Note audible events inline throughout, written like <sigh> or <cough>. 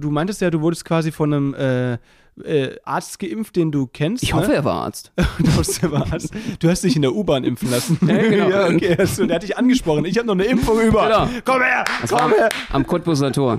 Du meintest ja, du wurdest quasi von einem äh, äh, Arzt geimpft, den du kennst. Ich ne? hoffe, er war Arzt. <laughs> du, hast, er war Arzt. du hast dich in der U-Bahn impfen lassen. Ja, genau. <laughs> ja, okay. Also, der hat dich angesprochen. Ich habe noch eine Impfung über. Genau. Komm her, Das komm her. am Cottbuser Tor.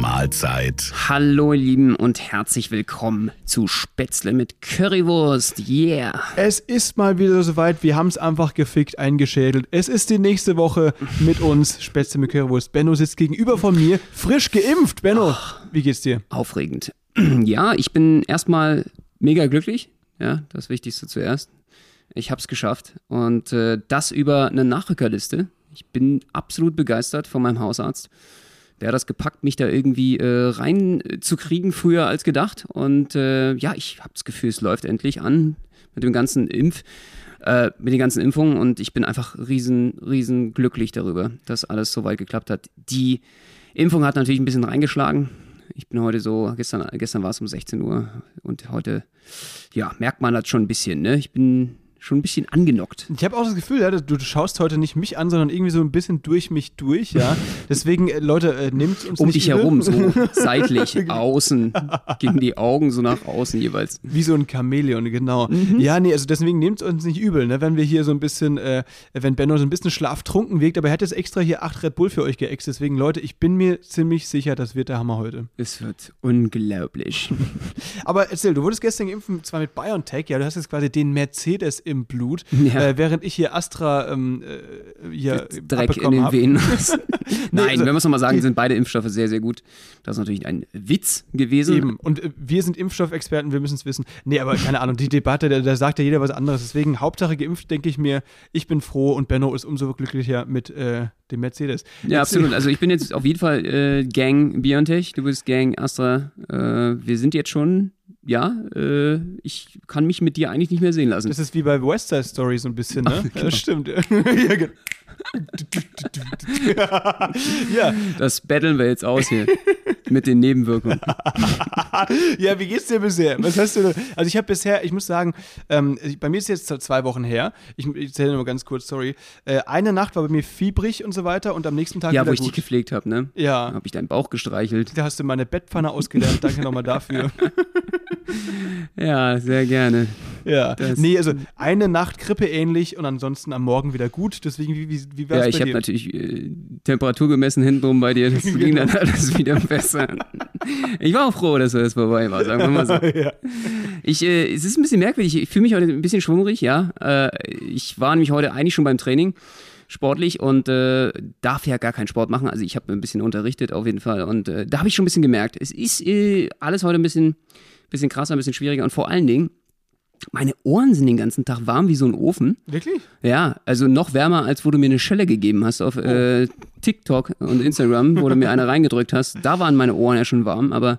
Mahlzeit. Hallo, ihr Lieben, und herzlich willkommen zu Spätzle mit Currywurst. Yeah. Es ist mal wieder soweit. Wir haben es einfach gefickt eingeschädelt. Es ist die nächste Woche mit uns. Spätzle mit Currywurst. Benno sitzt gegenüber von mir, frisch geimpft. Benno, wie geht's dir? Aufregend. <clears throat> Ja, ich bin erstmal mega glücklich. Ja, das Wichtigste zuerst. Ich hab's geschafft. Und äh, das über eine Nachrückerliste. Ich bin absolut begeistert von meinem Hausarzt. Hat das gepackt, mich da irgendwie äh, reinzukriegen, früher als gedacht. Und äh, ja, ich habe das Gefühl, es läuft endlich an mit dem ganzen Impf, äh, mit den ganzen Impfungen. Und ich bin einfach riesen, riesen glücklich darüber, dass alles so weit geklappt hat. Die Impfung hat natürlich ein bisschen reingeschlagen. Ich bin heute so, gestern, gestern war es um 16 Uhr und heute, ja, merkt man das schon ein bisschen, ne? Ich bin schon ein bisschen angenockt. Ich habe auch das Gefühl, ja, du, schaust heute nicht mich an, sondern irgendwie so ein bisschen durch mich durch, ja. <laughs> Deswegen, äh, Leute, äh, nehmt uns Um dich übel. herum, so <laughs> seitlich, außen, gegen die Augen, so nach außen jeweils. Wie so ein Chamäleon, genau. Mhm. Ja, nee, also deswegen nehmt uns nicht übel, ne, wenn wir hier so ein bisschen, äh, wenn Benno so ein bisschen schlaftrunken wirkt, aber er hat jetzt extra hier acht Red Bull für euch geäxt. Deswegen, Leute, ich bin mir ziemlich sicher, das wird der Hammer heute. Es wird unglaublich. <laughs> Aber erzähl, du wurdest gestern geimpft, zwar mit BioNTech, ja, du hast jetzt quasi den Mercedes im Blut, <laughs> Ja. äh, während ich hier Astra ähm, äh, hier Dreck in den hab. Venen. <laughs> <laughs> Nein, also- wenn wir es nochmal sagen, sind beide Impfstoffe sehr, sehr gut. Das ist natürlich ein Witz gewesen. Eben. Und äh, wir sind Impfstoffexperten, wir müssen es wissen. Nee, aber keine Ahnung, die Debatte, da, da sagt ja jeder was anderes. Deswegen, Hauptsache geimpft, denke ich mir, ich bin froh und Benno ist umso glücklicher mit äh, dem Mercedes. Ja, Jetzt- absolut. Also ich bin jetzt auf jeden Fall äh, Gang BioNTech, du bist Gang Astra. Äh, wir sind jetzt schon, ja, äh, ich kann mich mit dir eigentlich nicht mehr sehen lassen. Das ist wie bei West Side Story so ein bisschen, ne? <laughs> <laughs> genau. Ja, stimmt. Ja, <laughs> ja, Das battlen wir jetzt aus hier mit den Nebenwirkungen. <laughs> ja, wie geht's dir bisher? Was hast du? Also ich habe bisher, ich muss sagen, ähm, bei mir ist jetzt zwei Wochen her. Ich, ich erzähle nur ganz kurz, sorry. Äh, eine Nacht war bei mir fiebrig und so weiter und am nächsten Tag Ja, wo ich gut. dich gepflegt habe, ne? ja, Habe ich deinen Bauch gestreichelt. da hast du meine Bettpfanne ausgelernt. Danke nochmal dafür. <laughs> Ja, sehr gerne. Ja. Das- nee, also eine Nacht Grippe ähnlich und ansonsten am Morgen wieder gut. Deswegen, wie, wie, wie wär's Ja, ich habe natürlich äh, Temperatur gemessen hintenrum bei dir. Das <laughs> ging dann alles wieder besser. Ich war auch froh, dass das vorbei war, sagen wir mal so. <laughs> ja. Ich, äh, es ist ein bisschen merkwürdig. Ich fühle mich heute ein bisschen schwummrig, ja. Äh, ich war nämlich heute eigentlich schon beim Training sportlich und äh, darf ja gar keinen Sport machen. Also ich habe ein bisschen unterrichtet auf jeden Fall und äh, da habe ich schon ein bisschen gemerkt, es ist äh, alles heute ein bisschen, bisschen krasser, ein bisschen schwieriger und vor allen Dingen, meine Ohren sind den ganzen Tag warm wie so ein Ofen. Wirklich? Ja, also noch wärmer, als wo du mir eine Schelle gegeben hast auf äh, TikTok und Instagram, wo du mir eine <laughs> reingedrückt hast. Da waren meine Ohren ja schon warm, aber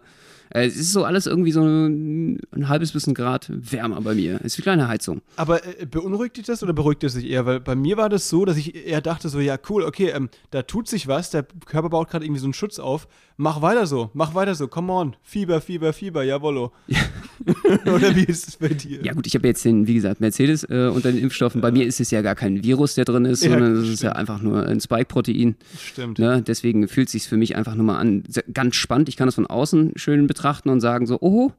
es ist so alles irgendwie so ein, ein halbes bis ein Grad wärmer bei mir. Es ist wie eine kleine Heizung. Aber äh, beunruhigt dich das oder beruhigt es sich eher? Weil bei mir war das so, dass ich eher dachte so, ja cool, okay, ähm, da tut sich was, der Körper baut gerade irgendwie so einen Schutz auf. Mach weiter so, mach weiter so, come on. Fieber, Fieber, Fieber, jawollo. <laughs> oder wie ist es bei dir? Ja gut, ich habe jetzt den, wie gesagt, Mercedes äh, unter den Impfstoffen. Bei mir ist es ja gar kein Virus, der drin ist, Ja, sondern es ist ja einfach nur ein Spike-Protein. Stimmt. Ne? Deswegen fühlt es sich für mich einfach nur mal an. Ganz spannend. Ich kann das von außen schön betrachten und sagen so, oh,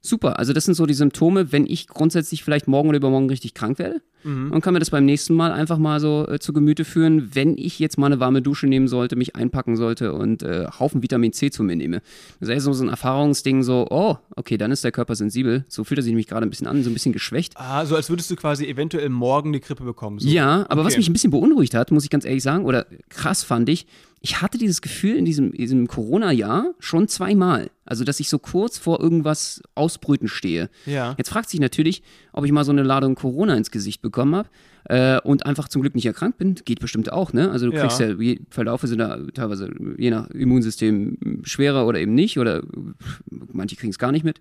super. Also das sind so die Symptome, wenn ich grundsätzlich vielleicht morgen oder übermorgen richtig krank werde. Und kann mir das beim nächsten Mal einfach mal so äh, zu Gemüte führen, wenn ich jetzt mal eine warme Dusche nehmen sollte, mich einpacken sollte und äh, Haufen Vitamin C zu mir nehme. Das ist ja so so ein Erfahrungsding, so, oh, okay, dann ist der Körper sensibel. So fühlt er sich nämlich gerade ein bisschen an, so ein bisschen geschwächt. Ah, so als würdest du quasi eventuell morgen die Grippe bekommen. So. Ja, aber was Okay. mich ein bisschen beunruhigt hat, muss ich ganz ehrlich sagen, oder krass fand ich, ich hatte dieses Gefühl in diesem, diesem Corona-Jahr schon zweimal. Also, dass ich so kurz vor irgendwas Ausbrüten stehe. Ja. Jetzt fragt sich natürlich, ob ich mal so eine Ladung Corona ins Gesicht bekommen habe äh, und einfach zum Glück nicht erkrankt bin. Geht bestimmt auch, ne? Also, du Ja. kriegst ja, Verlaufe sind da teilweise je nach Immunsystem schwerer oder eben nicht, oder manche kriegen es gar nicht mit.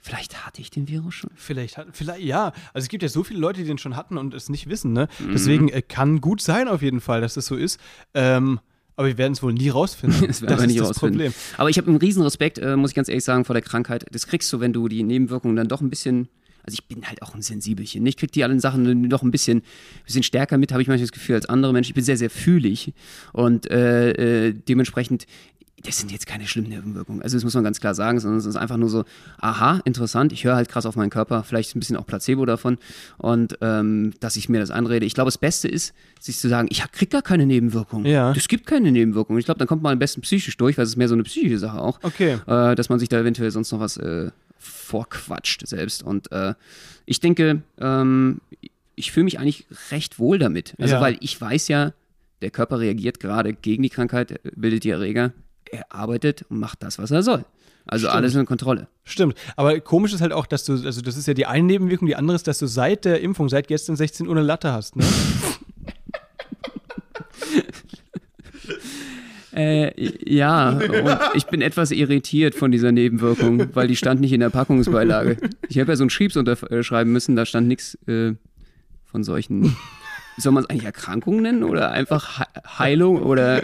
Vielleicht hatte ich den Virus schon. Vielleicht, hat- vielleicht, ja. Also es gibt ja so viele Leute, die den schon hatten und es nicht wissen, ne? Mhm. Deswegen äh, kann gut sein auf jeden Fall, dass das so ist. Ähm, aber wir werden es wohl nie rausfinden. <laughs> Das werden wir ist nicht das rausfinden. Problem. Aber ich habe einen riesen Respekt, äh, muss ich ganz ehrlich sagen, vor der Krankheit. Das kriegst du, wenn du die Nebenwirkungen dann doch ein bisschen. Also ich bin halt auch ein Sensibelchen. Ich krieg die allen Sachen doch ein bisschen, bisschen stärker mit, habe ich manchmal das Gefühl, als andere Menschen. Ich bin sehr, sehr fühlig. Und äh, äh, dementsprechend, das sind jetzt keine schlimmen Nebenwirkungen. Also das muss man ganz klar sagen, sondern es ist einfach nur so, aha, interessant, ich höre halt krass auf meinen Körper, vielleicht ein bisschen auch Placebo davon und ähm, dass ich mir das einrede. Ich glaube, das Beste ist, sich zu sagen, ich krieg gar keine Nebenwirkungen. Ja. Es gibt keine Nebenwirkungen. Ich glaube, dann kommt man am besten psychisch durch, weil es ist mehr so eine psychische Sache auch. Okay. Äh, dass man sich da eventuell sonst noch was äh, vorquatscht selbst. Und äh, ich denke, ähm, ich fühle mich eigentlich recht wohl damit. Also, Ja. weil ich weiß ja, der Körper reagiert gerade gegen die Krankheit, bildet die Erreger, er arbeitet und macht das, was er soll. Also Stimmt. alles in Kontrolle. Stimmt. Aber komisch ist halt auch, dass du, also das ist ja die eine Nebenwirkung, die andere ist, dass du seit der Impfung, seit gestern 16 Uhr eine Latte hast, ne? <laughs> Äh, ja, und ich bin etwas irritiert von dieser Nebenwirkung, weil die stand nicht in der Packungsbeilage. Ich habe ja so einen Schriebs unterschreiben müssen, da stand nichts äh, von solchen. Soll man es eigentlich Erkrankungen nennen oder einfach He Heilung oder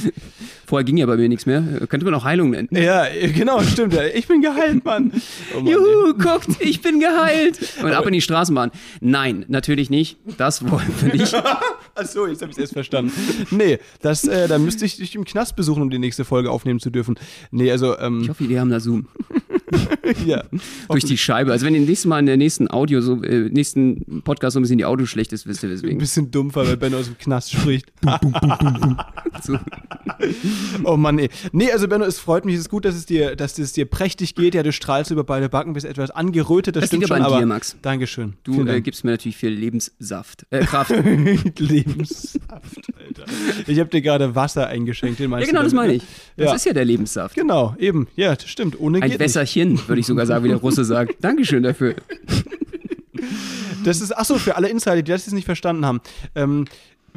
<laughs> vorher ging ja bei mir nichts mehr. Könnte man auch Heilung nennen. ja, genau, stimmt. Ich bin geheilt, Mann. Oh Mann ey. Juhu, guckt, ich bin geheilt. Und ab in die Straßenbahn. Nein, natürlich nicht. Das wollen wir nicht. <laughs> Achso, jetzt habe ich es erst verstanden. Nee, das, äh, da müsste ich dich im Knast besuchen, um die nächste Folge aufnehmen zu dürfen. Nee, also, Ich ähm, hoffe, die haben da Zoom. <laughs> <laughs> ja. Durch die Scheibe. Also wenn ihr nächstes Mal in der nächsten Audio, so, äh, nächsten Podcast so ein bisschen die Audio schlecht ist, wisst ihr Ein weswegen. bisschen dumpfer, weil Benno aus dem Knast spricht. <laughs> So. Oh Mann, ey. Nee, also Benno, es freut mich, es ist gut, dass es dir, dass es dir prächtig geht. Ja, du strahlst über beide Backen, bist etwas angerötet, das, Das stimmt liegt schon, aber an dir, Max. Dankeschön. Du äh, Dank. gibst mir natürlich viel Lebenssaft. Äh, Kraft. <laughs> Lebenssaft, Alter. Ich habe dir gerade Wasser eingeschenkt, den ja, genau, das meine ne? ich. Das Ja. ist ja der Lebenssaft. Genau, eben. Ja, das stimmt. Ohne Ein geht nicht. Wässerchen, würde ich sogar sagen, wie der Russe sagt. Dankeschön dafür. Das ist, achso, für alle Insider, die das jetzt nicht verstanden haben. Ähm,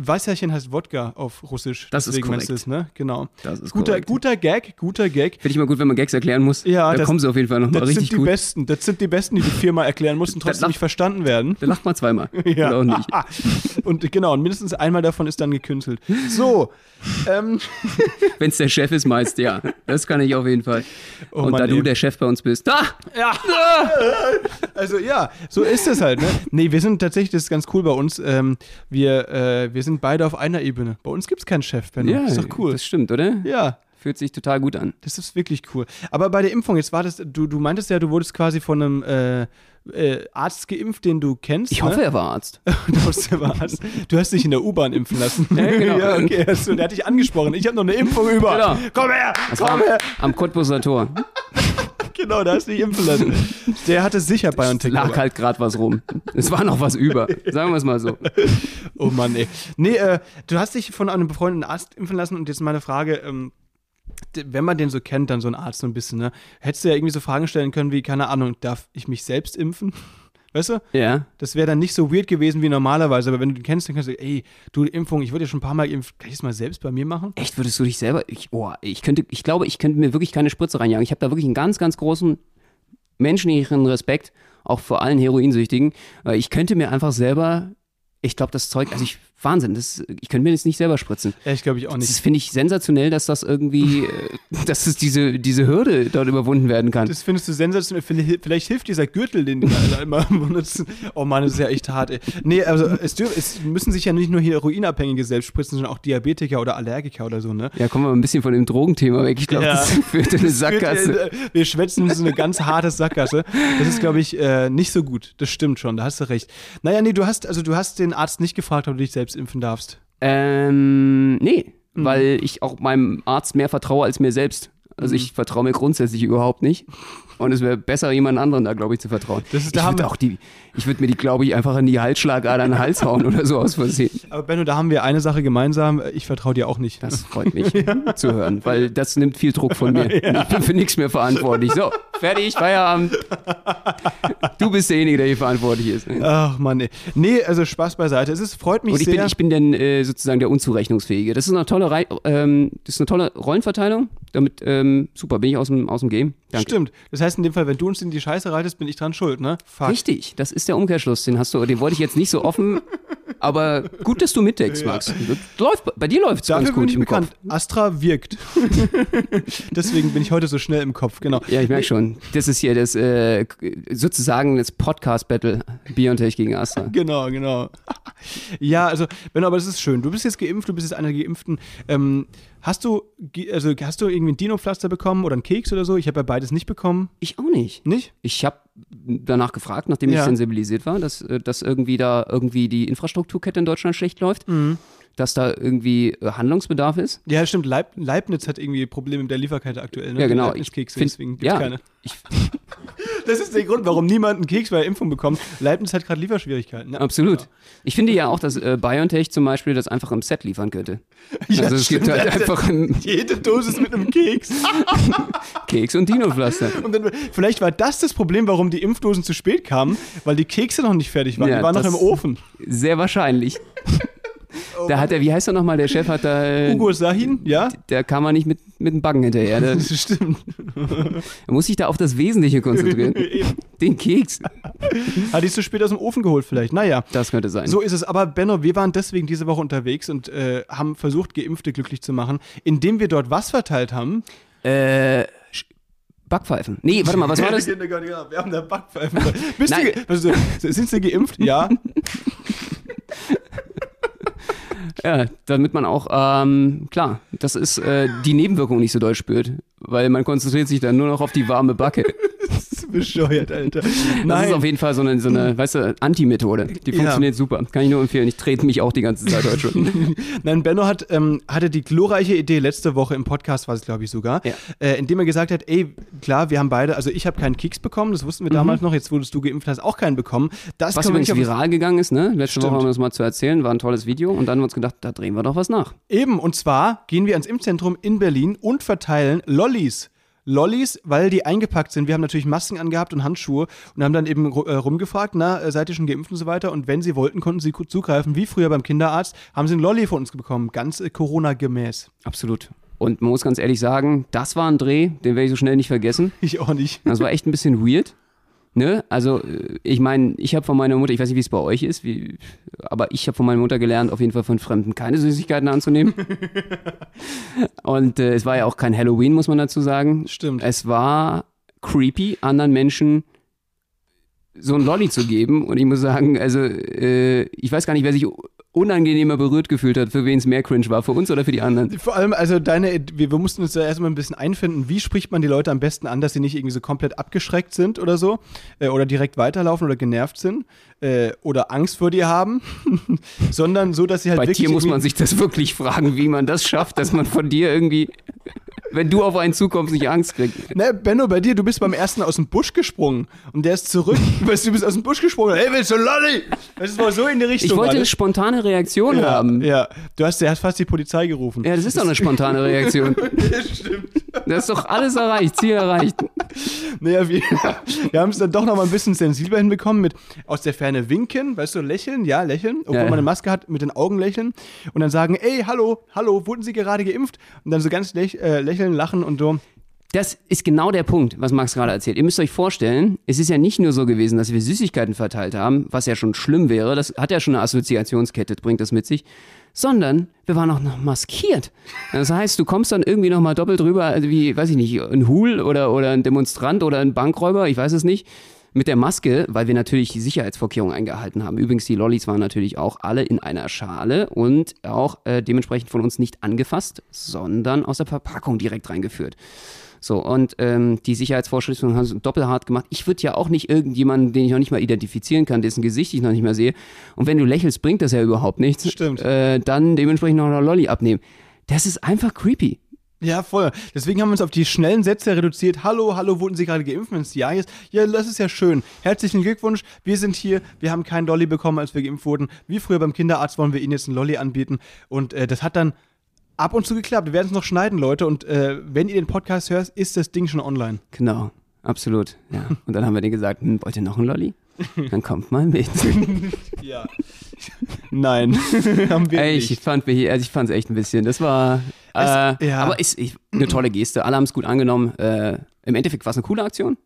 Weißerchen heißt Wodka auf Russisch. Das ist korrekt. es, ne? Genau. Das ist guter, korrekt. guter Gag, guter Gag. Finde ich mal gut, wenn man Gags erklären muss. Ja, da das- kommen sie auf jeden Fall nochmal Das richtig sind die gut. besten. Das sind die besten, die du viermal erklären musst und trotzdem lach- nicht verstanden werden. Da lacht man zweimal. <laughs> Oder auch nicht. <laughs> Und genau, und mindestens einmal davon ist dann gekünstelt. So. ähm, <laughs> Wenn es der Chef ist, meist, ja. Das kann ich auf jeden Fall. Oh Und Mann, da du ey. der Chef bei uns bist. Da! Ja. Also ja, so ist es halt, ne? Nee, wir sind tatsächlich, das ist ganz cool bei uns. Ähm, wir, äh, wir sind beide auf einer Ebene. Bei uns gibt es keinen Chef, Benno. Ja, ist doch cool. Das stimmt, oder? ja, Fühlt sich total gut an. das ist wirklich cool. Aber bei der Impfung, jetzt war das, du, du meintest ja, du wurdest quasi von einem äh, äh, Arzt geimpft, den du kennst. Ich ne? hoffe, er war Arzt. <laughs> Du hast, der Arzt. du hast dich in der U-Bahn impfen lassen. Ja, genau. <laughs> ja, okay. Also, der hat dich angesprochen. Ich habe noch eine Impfung über. Genau. Komm her, Das komm war her. am Cottbuser Tor. Genau, da hast du dich impfen lassen. Der hatte sicher BioNTech. Lag halt gerade was rum. Es war noch was über. Sagen wir es mal so. Oh Mann, ey. Nee, äh, du hast dich von einem befreundeten Arzt impfen lassen und jetzt meine Frage, ähm, wenn man den so kennt, dann so ein Arzt so ein bisschen, ne? Hättest du ja irgendwie so Fragen stellen können wie, keine Ahnung, darf ich mich selbst impfen? Weißt du? Ja. Das wäre dann nicht so weird gewesen wie normalerweise, aber wenn du den kennst, dann kannst du, ey, du, Impfung, ich wurde ja schon ein paar Mal geimpft, kann ich das mal selbst bei mir machen? Echt, würdest du dich selber. Ich, oh, ich könnte, ich glaube, ich könnte mir wirklich keine Spritze reinjagen. Ich habe da wirklich einen ganz, ganz großen menschlichen Respekt, auch vor allen Heroinsüchtigen. Weil Ich könnte mir einfach selber. Ich glaube, das Zeug, also ich, Wahnsinn, das, ich könnte mir das nicht selber spritzen. Ja, ich glaube ich auch Das nicht. finde ich sensationell, dass das irgendwie, äh, dass es diese, diese Hürde dort überwunden werden kann. Das findest du sensationell. Vielleicht, hilft dieser Gürtel, den die alle immer <laughs> benutzen. Oh Mann, das ist ja echt hart, ey. Nee, also es, dürf, es müssen sich ja nicht nur Heroinabhängige selbst spritzen, sondern auch Diabetiker oder Allergiker oder so, ne? Ja, kommen wir mal ein bisschen von dem Drogenthema weg. Ich glaube, Ja. <laughs> das führt in eine Sackgasse. Wir, wir schwätzen in so eine ganz harte Sackgasse. Das ist, glaube ich, äh, nicht so gut. Das stimmt schon, da hast du recht. Naja, nee, du hast, also du hast den Arzt nicht gefragt, ob du dich selbst impfen darfst. Ähm, nee, Mhm. weil ich auch meinem Arzt mehr vertraue als mir selbst. Also Mhm. ich vertraue mir grundsätzlich überhaupt nicht. Und es wäre besser, jemand anderen da, glaube ich, zu vertrauen. Das ist der ich würde auch die, ich würde mir die, glaube ich, einfach in die Halsschlagader in den Hals hauen oder so aus Versehen. <laughs> Aber Benno, da haben wir eine Sache gemeinsam. Ich vertraue dir auch nicht. Das freut mich <laughs> zu hören, weil das nimmt viel Druck von mir. <laughs> Ich bin für nichts mehr verantwortlich. So, fertig, Feierabend. Du bist derjenige, der hier verantwortlich ist. Ach Mann, ey. Nee, also Spaß beiseite. Es ist, freut mich Und ich sehr. bin, ich bin dann äh, sozusagen der Unzurechnungsfähige. Das ist eine tolle, Rei ähm, das ist eine tolle Rollenverteilung. Damit, ähm, super, bin ich aus dem, aus dem Game. Danke. Stimmt. Das heißt, heißt in dem Fall, wenn du uns in die Scheiße reitest, bin ich dran schuld, ne? Fuck. Richtig, das ist der Umkehrschluss. Den hast du, den wollte ich jetzt nicht so offen, <laughs> aber gut, dass du mitdenkst, Max. Das Läuft, bei dir läuft es ganz Dafür bin gut ich im bekannt. Kopf. Astra wirkt. <laughs> Deswegen bin ich heute so schnell im Kopf, genau. Ja, ich merke schon. Das ist hier das äh, sozusagen das Podcast-Battle Biontech gegen Astra. Genau, genau. Ja, also, Benno, aber das ist schön. Du bist jetzt geimpft, du bist jetzt einer der Geimpften. Ähm, hast du, also hast du irgendwie ein Dino-Pflaster bekommen oder einen Keks oder so? Ich habe ja beides nicht bekommen. Ich auch nicht. Nicht? Ich habe danach gefragt, nachdem Ja. ich sensibilisiert war, dass, äh, dass irgendwie da irgendwie die Infrastrukturkette in Deutschland schlecht läuft, Mhm. Dass da irgendwie äh, Handlungsbedarf ist. Ja, stimmt. Leib Leibniz hat irgendwie Probleme mit der Lieferkette aktuell. Ne? Ja, genau. Leibniz-Kekse, deswegen gibt's ja, keine. <laughs> Das ist der Grund, warum niemand einen Keks bei der Impfung bekommt. Leibniz hat gerade Lieferschwierigkeiten. Ja. absolut. Ich finde ja auch, dass äh, BioNTech zum Beispiel das einfach im Set liefern könnte. <laughs> Ja, also es gibt stimmt. halt einfach einen Jede Dosis mit einem Keks. <laughs> Keks und Dino-Pflaster. Und dann, vielleicht war das das Problem, warum die Impfdosen zu spät kamen, weil die Kekse noch nicht fertig waren. Ja, die waren noch im Ofen. Sehr wahrscheinlich. Da hat er, wie heißt er nochmal, der Chef hat da, äh, Hugo Sahin, ja? der kam man nicht mit, mit dem Baggen hinterher. Der, <laughs> Das stimmt. er <laughs> muss sich da auf das Wesentliche konzentrieren. <laughs> Den Keks. Hat die zu spät aus dem Ofen geholt vielleicht. Naja. Das könnte sein. So ist es. Aber Benno, wir waren deswegen diese Woche unterwegs und äh, haben versucht, Geimpfte glücklich zu machen, indem wir dort was verteilt haben. Äh, Backpfeifen. Nee, warte mal, was war das? Wir haben da Backpfeifen. Bist Nein. du, also, sind Sie geimpft? Ja. Ja, damit man auch, ähm, klar, das ist äh, die Nebenwirkung nicht so doll spürt, weil man konzentriert sich dann nur noch auf die warme Backe. <laughs> Das bescheuert, Alter. Das Nein. ist auf jeden Fall so eine, so eine weißt du, Anti-Methode. Die Ja. funktioniert super. Kann ich nur empfehlen. Ich trete mich auch die ganze Zeit heute schon. <laughs> Nein, Benno hat, ähm, hatte die glorreiche Idee letzte Woche im Podcast, war es glaube ich sogar, Ja. äh, indem er gesagt hat, ey, klar, wir haben beide, also ich habe keinen Keks bekommen, das wussten wir damals noch, jetzt wurdest du geimpft, hast auch keinen bekommen. Das Mhm. Was übrigens viral gegangen ist, ne? Letzte Stimmt. Woche haben wir das mal zu erzählen, war ein tolles Video und dann haben wir uns gedacht, da drehen wir doch was nach. Eben, und zwar gehen wir ans Impfzentrum in Berlin und verteilen Lollis. Lollis, weil die eingepackt sind. Wir haben natürlich Masken angehabt und Handschuhe und haben dann eben äh, rumgefragt, na, äh, seid ihr schon geimpft und so weiter. Und wenn sie wollten, konnten sie zugreifen. Wie früher beim Kinderarzt, haben sie einen Lolli von uns bekommen. Ganz äh, Corona-gemäß. Absolut. Und man muss ganz ehrlich sagen, das war ein Dreh, den werde ich so schnell nicht vergessen. <laughs> Ich auch nicht. Das war echt ein bisschen weird. Ne? Also, äh, ich meine, ich habe von meiner Mutter, ich weiß nicht, wie es bei euch ist, wie, aber ich habe von meiner Mutter gelernt, auf jeden Fall von Fremden keine Süßigkeiten anzunehmen. <laughs> Und äh, es war ja auch kein Halloween, muss man dazu sagen. Stimmt. Es war creepy, anderen Menschen so ein Lolli zu geben. Und ich muss sagen, also, äh, ich weiß gar nicht, wer sich unangenehmer berührt gefühlt hat, für wen es mehr cringe war, für uns oder für die anderen. Vor allem, also deine, wir, wir mussten uns da erstmal ein bisschen einfinden, wie spricht man die Leute am besten an, dass sie nicht irgendwie so komplett abgeschreckt sind oder so, äh, oder direkt weiterlaufen oder genervt sind, äh, oder Angst vor dir haben, <laughs> sondern so, dass sie halt Bei wirklich. dir muss man sich das wirklich fragen, wie man das schafft, dass man von dir irgendwie, wenn du auf einen zukommst, nicht Angst kriegt. Ne, Benno, bei dir, du bist beim ersten aus dem Busch gesprungen und der ist zurück. <laughs> weißt du, du bist aus dem Busch gesprungen. Hey, willst du Lolli? Das war so in die Richtung. Ich wollte eine alles. spontane Reaktion ja, haben. ja, du hast, der hat fast die Polizei gerufen. Ja, das ist doch eine spontane Reaktion. <laughs> Das ist doch alles erreicht, Ziel erreicht. Naja, wir, wir haben es dann doch noch mal ein bisschen sensibler hinbekommen mit aus der Ferne winken, weißt du, lächeln, ja, lächeln, obwohl Ja, ja. man eine Maske hat, mit den Augen lächeln und dann sagen, ey, hallo, hallo, wurden Sie gerade geimpft? Und dann so ganz läch äh, lächeln, lachen und so. Das ist genau der Punkt, was Max gerade erzählt. Ihr müsst euch vorstellen, es ist ja nicht nur so gewesen, dass wir Süßigkeiten verteilt haben, was ja schon schlimm wäre, das hat ja schon eine Assoziationskette, bringt das mit sich, sondern wir waren auch noch maskiert. Das heißt, du kommst dann irgendwie nochmal doppelt drüber, also wie, weiß ich nicht, ein Hul oder, oder ein Demonstrant oder ein Bankräuber, ich weiß es nicht, mit der Maske, weil wir natürlich die Sicherheitsvorkehrungen eingehalten haben. Übrigens, die Lollis waren natürlich auch alle in einer Schale und auch äh, dementsprechend von uns nicht angefasst, sondern aus der Verpackung direkt reingeführt. So, und ähm, die Sicherheitsvorschriften haben es doppelhart gemacht. Ich würde ja auch nicht irgendjemanden, den ich noch nicht mal identifizieren kann, dessen Gesicht ich noch nicht mehr sehe. Und wenn du lächelst, bringt das ja überhaupt nichts. Stimmt. Äh, dann dementsprechend noch eine Lolli abnehmen. Das ist einfach creepy. Ja, voll. Deswegen haben wir uns auf die schnellen Sätze reduziert. Hallo, hallo, wurden Sie gerade geimpft? Wenn es ja ist, ja, das ist ja schön. Herzlichen Glückwunsch. Wir sind hier. Wir haben keinen Lolli bekommen, als wir geimpft wurden. Wie früher beim Kinderarzt wollen wir Ihnen jetzt einen Lolli anbieten. Und äh, das hat dann ab und zu geklappt. Wir werden es noch schneiden, Leute. Und äh, wenn ihr den Podcast hört, ist das Ding schon online. Genau, absolut. Ja. Und dann haben wir denen gesagt, hm, wollt ihr noch einen Lolli? Dann kommt mal mit. <laughs> <laughs> Ja. Nein, <laughs> haben wir Ey, nicht. ich fand also ich fand's echt ein bisschen. Das war äh, Es- ja. aber ist ich, eine tolle Geste. Alle haben es gut angenommen. Äh, Im Endeffekt war es eine coole Aktion,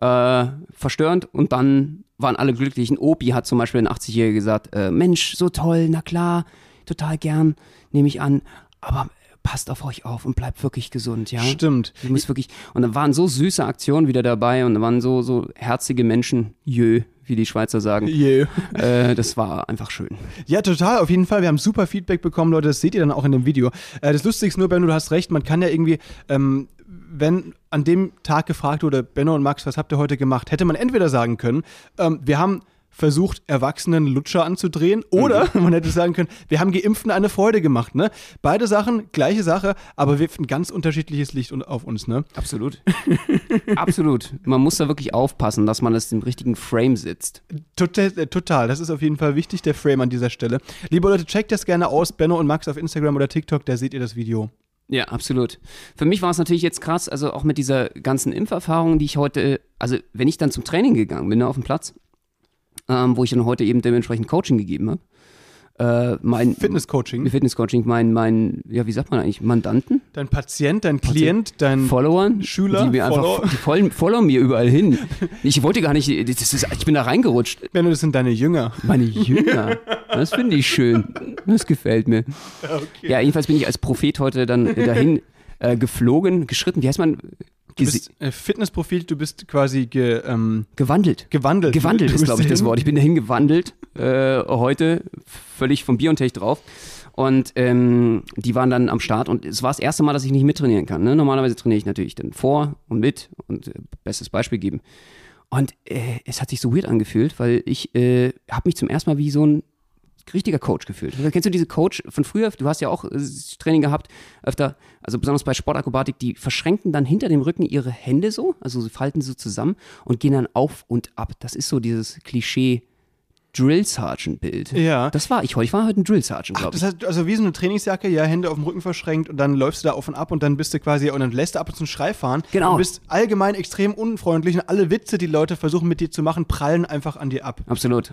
äh, verstörend und dann waren alle glücklich. Ein Opi hat zum Beispiel ein 80-Jähriger gesagt, äh, Mensch, so toll, na klar, total gern, nehme ich an, aber passt auf euch auf und bleibt wirklich gesund, ja. Stimmt. Du musst wirklich, und da waren so süße Aktionen wieder dabei und da waren so, so herzige Menschen, jö, wie die Schweizer sagen. Yeah. Äh, das war einfach schön. Ja, total, auf jeden Fall. Wir haben super Feedback bekommen, Leute. Das seht ihr dann auch in dem Video. Äh, das Lustige ist nur, Benno, du hast recht, man kann ja irgendwie, ähm, wenn an dem Tag gefragt wurde, Benno und Max, was habt ihr heute gemacht, hätte man entweder sagen können, ähm, wir haben versucht, Erwachsenen Lutscher anzudrehen, oder <laughs> man hätte sagen können, wir haben Geimpften eine Freude gemacht, ne? Beide Sachen, gleiche Sache, aber wirft ein ganz unterschiedliches Licht auf uns, ne? Absolut. <laughs> Absolut. Man muss da wirklich aufpassen, dass man das im richtigen Frame sitzt. Total, äh, total, das ist auf jeden Fall wichtig, der Frame an dieser Stelle. Liebe Leute, checkt das gerne aus, Benno und Max auf Instagram oder TikTok, da seht ihr das Video. Ja, absolut. Für mich war es natürlich jetzt krass, also auch mit dieser ganzen Impferfahrung, die ich heute, also wenn ich dann zum Training gegangen bin, ne, auf dem Platz, ähm, wo ich dann heute eben dementsprechend Coaching gegeben habe, äh, mein Fitnesscoaching. Fitnesscoaching, mein, mein, ja, wie sagt man eigentlich, Mandanten, Dein Patient, dein Klient, dein Followern, Schüler, die mir einfach, Follower. die folgen, followen mir überall hin. <laughs> Ich wollte gar nicht, das ist, ich bin da reingerutscht. Benno, das sind deine Jünger. Meine Jünger. <laughs> Das finde ich schön. Das gefällt mir. Ja, jedenfalls bin ich als Prophet heute dann dahin äh, geflogen, geschritten. Wie heißt man? Du bist äh, Fitnessprofil, du bist quasi ge, ähm, gewandelt. gewandelt. Gewandelt ist, glaube ich, das Wort. Ich bin dahin gewandelt, äh, heute, völlig vom Biontech drauf. Und ähm, die waren dann am Start und es war das erste Mal, dass ich nicht mittrainieren kann. Ne? Normalerweise trainiere ich natürlich dann vor und mit und äh, bestes Beispiel geben. Und äh, es hat sich so weird angefühlt, weil ich äh, habe mich zum ersten Mal wie so ein richtiger Coach gefühlt. Kennst du diese Coach von früher? Du hast ja auch äh, Training gehabt, öfter, also besonders bei Sportakrobatik, die verschränken dann hinter dem Rücken ihre Hände so, also sie falten so zusammen und gehen dann auf und ab. Das ist so dieses Klischee Drill Sergeant Bild. Ja. Das war ich heute. Ich war heute ein Drill Sergeant, glaube das ich. heißt, also wie so eine Trainingsjacke, ja, Hände auf dem Rücken verschränkt und dann läufst du da auf und ab und dann bist du quasi, und dann lässt du ab und zu einen Schrei fahren. Genau. Du bist allgemein extrem unfreundlich und alle Witze, die Leute versuchen mit dir zu machen, prallen einfach an dir ab. Absolut.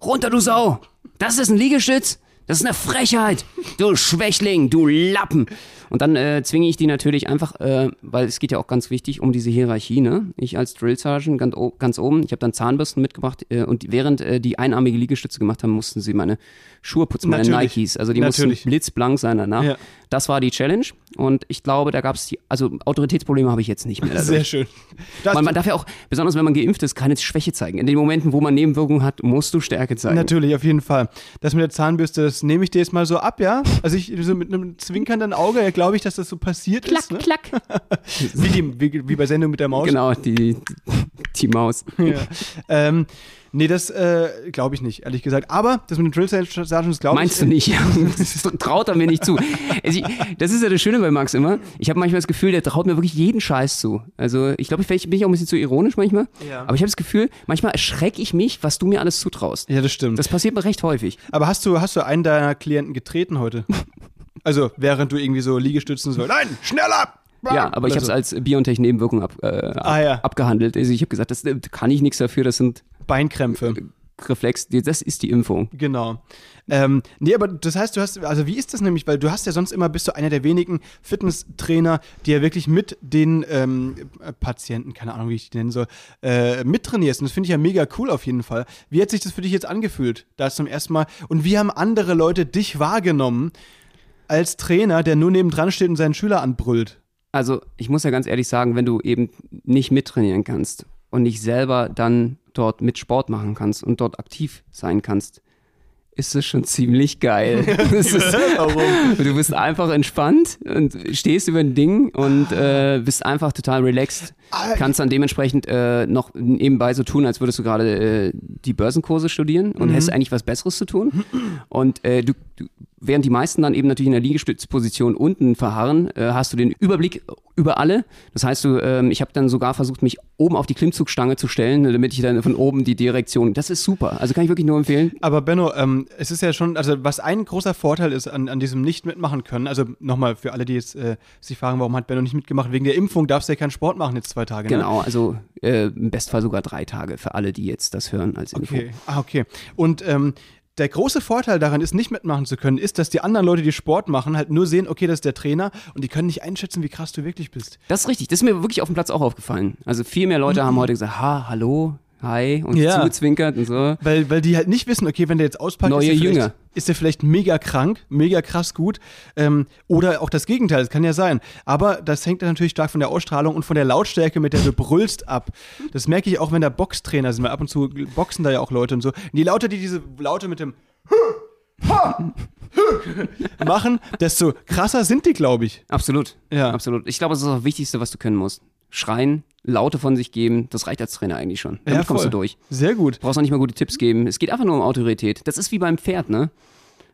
Runter, du Sau! Das ist ein Liegestütz! Das ist eine Frechheit! Du Schwächling, du Lappen! Und dann äh, zwinge ich die natürlich einfach, äh, weil es geht ja auch ganz wichtig um diese Hierarchie, ne? Ich als Drill Sergeant ganz, ganz oben, ich habe dann Zahnbürsten mitgebracht äh, und während äh, die einarmige Liegestütze gemacht haben, mussten sie meine Schuhe putzen, meine Natürlich. Nikes. Also die Natürlich. mussten blitzblank sein danach. Ja. Das war die Challenge und ich glaube, da gab es die, also Autoritätsprobleme habe ich jetzt nicht mehr. dadurch. Sehr schön. Man, man darf ja auch, besonders wenn man geimpft ist, keine Schwäche zeigen. In den Momenten, wo man Nebenwirkungen hat, musst du Stärke zeigen. Natürlich, auf jeden Fall. Das mit der Zahnbürste, das nehme ich dir jetzt mal so ab, ja? Also ich so mit einem zwinkernden Auge, ja, glaube ich, dass das so passiert ist. Ne? klack. <laughs> Wie, die, wie, wie bei Sendung mit der Maus. Genau, die, die Maus. <laughs> Ja. ähm, nee, das äh, glaube ich nicht, ehrlich gesagt. Aber das mit dem Drill Sergeant glaube ich. Meinst du nicht? <laughs> Das traut er mir nicht zu. Also ich, das ist ja das Schöne bei Max immer. Ich habe manchmal das Gefühl, der traut mir wirklich jeden Scheiß zu. Also ich glaube, vielleicht bin ich auch ein bisschen zu ironisch manchmal. Ja. Aber ich habe das Gefühl, manchmal erschrecke ich mich, was du mir alles zutraust. Ja, das stimmt. Das passiert mir recht häufig. Aber hast du, hast du einen deiner Klienten getreten heute? Also, während du irgendwie so Liegestützen so, nein, schneller! Ja, aber ich habe es als Biontech-Nebenwirkung ab, äh, ab, Ah, ja. abgehandelt. Also ich habe gesagt, das äh, kann ich nichts dafür, das sind. Beinkrämpfe, Reflex, das ist die Impfung. genau. Ähm, nee, aber das heißt, du hast, also wie ist das nämlich, weil du hast ja sonst immer, bist du einer der wenigen Fitnesstrainer, die ja wirklich mit den ähm, äh, Patienten, keine Ahnung, wie ich die nennen soll, äh, mittrainierst. Und das finde ich ja mega cool auf jeden Fall. Wie hat sich das für dich jetzt angefühlt, da zum ersten Mal? Und wie haben andere Leute dich wahrgenommen als Trainer, der nur nebendran steht und seinen Schüler anbrüllt? Also ich muss ja ganz ehrlich sagen, wenn du eben nicht mittrainieren kannst und nicht selber dann dort mit Sport machen kannst und dort aktiv sein kannst, ist es schon ziemlich geil. <laughs> Ist, du bist einfach entspannt und stehst über ein Ding und äh, bist einfach total relaxed. Ah, Kannst dann dementsprechend äh, noch nebenbei so tun, als würdest du gerade äh, die Börsenkurse studieren und hättest eigentlich was Besseres zu tun. Und äh, du, du, während die meisten dann eben natürlich in der Liegestützposition unten verharren, äh, hast du den Überblick über alle. Das heißt, du, ähm, ich habe dann sogar versucht, mich oben auf die Klimmzugstange zu stellen, damit ich dann von oben die Direktion. Das ist super. Also kann ich wirklich nur empfehlen. Aber Benno, ähm, es ist ja schon, also was ein großer Vorteil ist an, an diesem nicht mitmachen können, also nochmal für alle, die jetzt äh, sich fragen, warum hat Benno nicht mitgemacht, wegen der Impfung darfst du ja keinen Sport machen jetzt zwei Tage, ne? Genau, also äh, im Bestfall sogar drei Tage für alle, die jetzt das hören als Info. Okay, ah, okay. Und ähm, der große Vorteil daran ist, nicht mitmachen zu können, ist, dass die anderen Leute, die Sport machen, halt nur sehen, okay, das ist der Trainer und die können nicht einschätzen, wie krass du wirklich bist. Das ist richtig. Das ist mir wirklich auf dem Platz auch aufgefallen. Also viel mehr Leute haben heute gesagt, ha, hallo, hi und. Ja. zugezwinkert und so. Weil, weil die halt nicht wissen, okay, wenn der jetzt auspackt, Neue ist, der Jünger. ist der vielleicht mega krank, mega krass gut. Ähm, oder auch das Gegenteil, das kann ja sein. Aber das hängt dann natürlich stark von der Ausstrahlung und von der Lautstärke, mit der du brüllst, ab. Das merke ich auch, wenn da Boxtrainer sind, weil ab und zu boxen da ja auch Leute und so. Und je lauter die diese Laute mit dem machen, desto krasser sind die, glaube ich. Absolut. Ja. Absolut. Ich glaube, das ist das Wichtigste, was du können musst. Schreien, Laute von sich geben, das reicht als Trainer eigentlich schon. Damit kommst du durch. Sehr gut. Brauchst auch nicht mal gute Tipps geben. Es geht einfach nur um Autorität. Das ist wie beim Pferd, ne?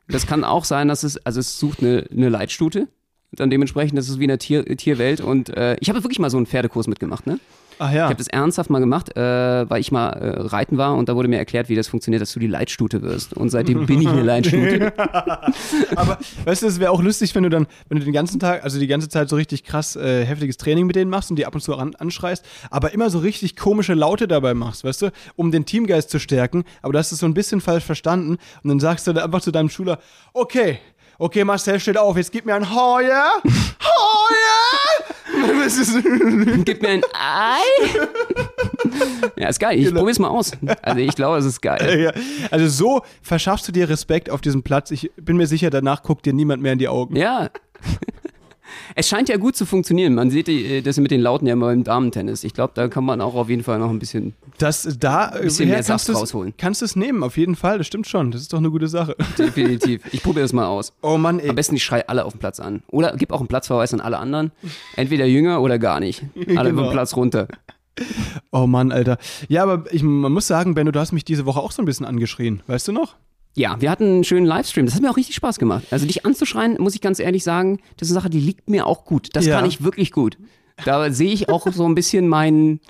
Das kann auch sein, dass es, also es sucht eine, eine Leitstute. Dann dementsprechend, das ist wie in der Tier, Tierwelt. Und äh, ich habe wirklich mal so einen Pferdekurs mitgemacht, ne? Ach ja. Ich habe das ernsthaft mal gemacht, äh, weil ich mal äh, reiten war und da wurde mir erklärt, wie das funktioniert, dass du die Leitstute wirst. Und seitdem bin ich eine <laughs> Leitstute. <laughs> Aber weißt du, es wäre auch lustig, wenn du dann, wenn du den ganzen Tag, also die ganze Zeit so richtig krass äh, heftiges Training mit denen machst und die ab und zu an, anschreist, aber immer so richtig komische Laute dabei machst, weißt du, um den Teamgeist zu stärken. Aber du hast es so ein bisschen falsch verstanden und dann sagst du dann einfach zu deinem Schüler, okay, okay, Marcel, steht auf, jetzt gib mir ein? <laughs> <laughs> Das ist- Gib mir ein Ei. <laughs> ja, ist geil. Ich Genau. probier's mal aus. Also ich glaube, es ist geil. ja. Also so verschaffst du dir Respekt auf diesem Platz. Ich bin mir sicher, danach guckt dir niemand mehr in die Augen. Ja. Es scheint ja gut zu funktionieren. Man sieht äh, das mit den Lauten ja immer im Damentennis. Ich glaube, da kann man auch auf jeden Fall noch ein bisschen Das da äh, Bisschen mehr Saft rausholen. Kannst du es nehmen, auf jeden Fall. Das stimmt schon. Das ist doch eine gute Sache. definitiv. Ich probiere das mal aus. Oh Mann, ey. Am besten ich schreie alle auf dem Platz an. Oder gib auch einen Platzverweis an alle anderen. Entweder jünger oder gar nicht. <laughs> Alle Genau. vom Platz runter. Oh Mann, Alter. Ja, aber ich, man muss sagen, Benno, du hast mich diese Woche auch so ein bisschen angeschrien. Weißt du noch? Ja, wir hatten einen schönen Livestream. Das hat mir auch richtig Spaß gemacht. Also dich anzuschreien, muss ich ganz ehrlich sagen, das ist eine Sache, die liegt mir auch gut. Das Ja. kann ich wirklich gut. Da sehe ich auch so ein bisschen meinen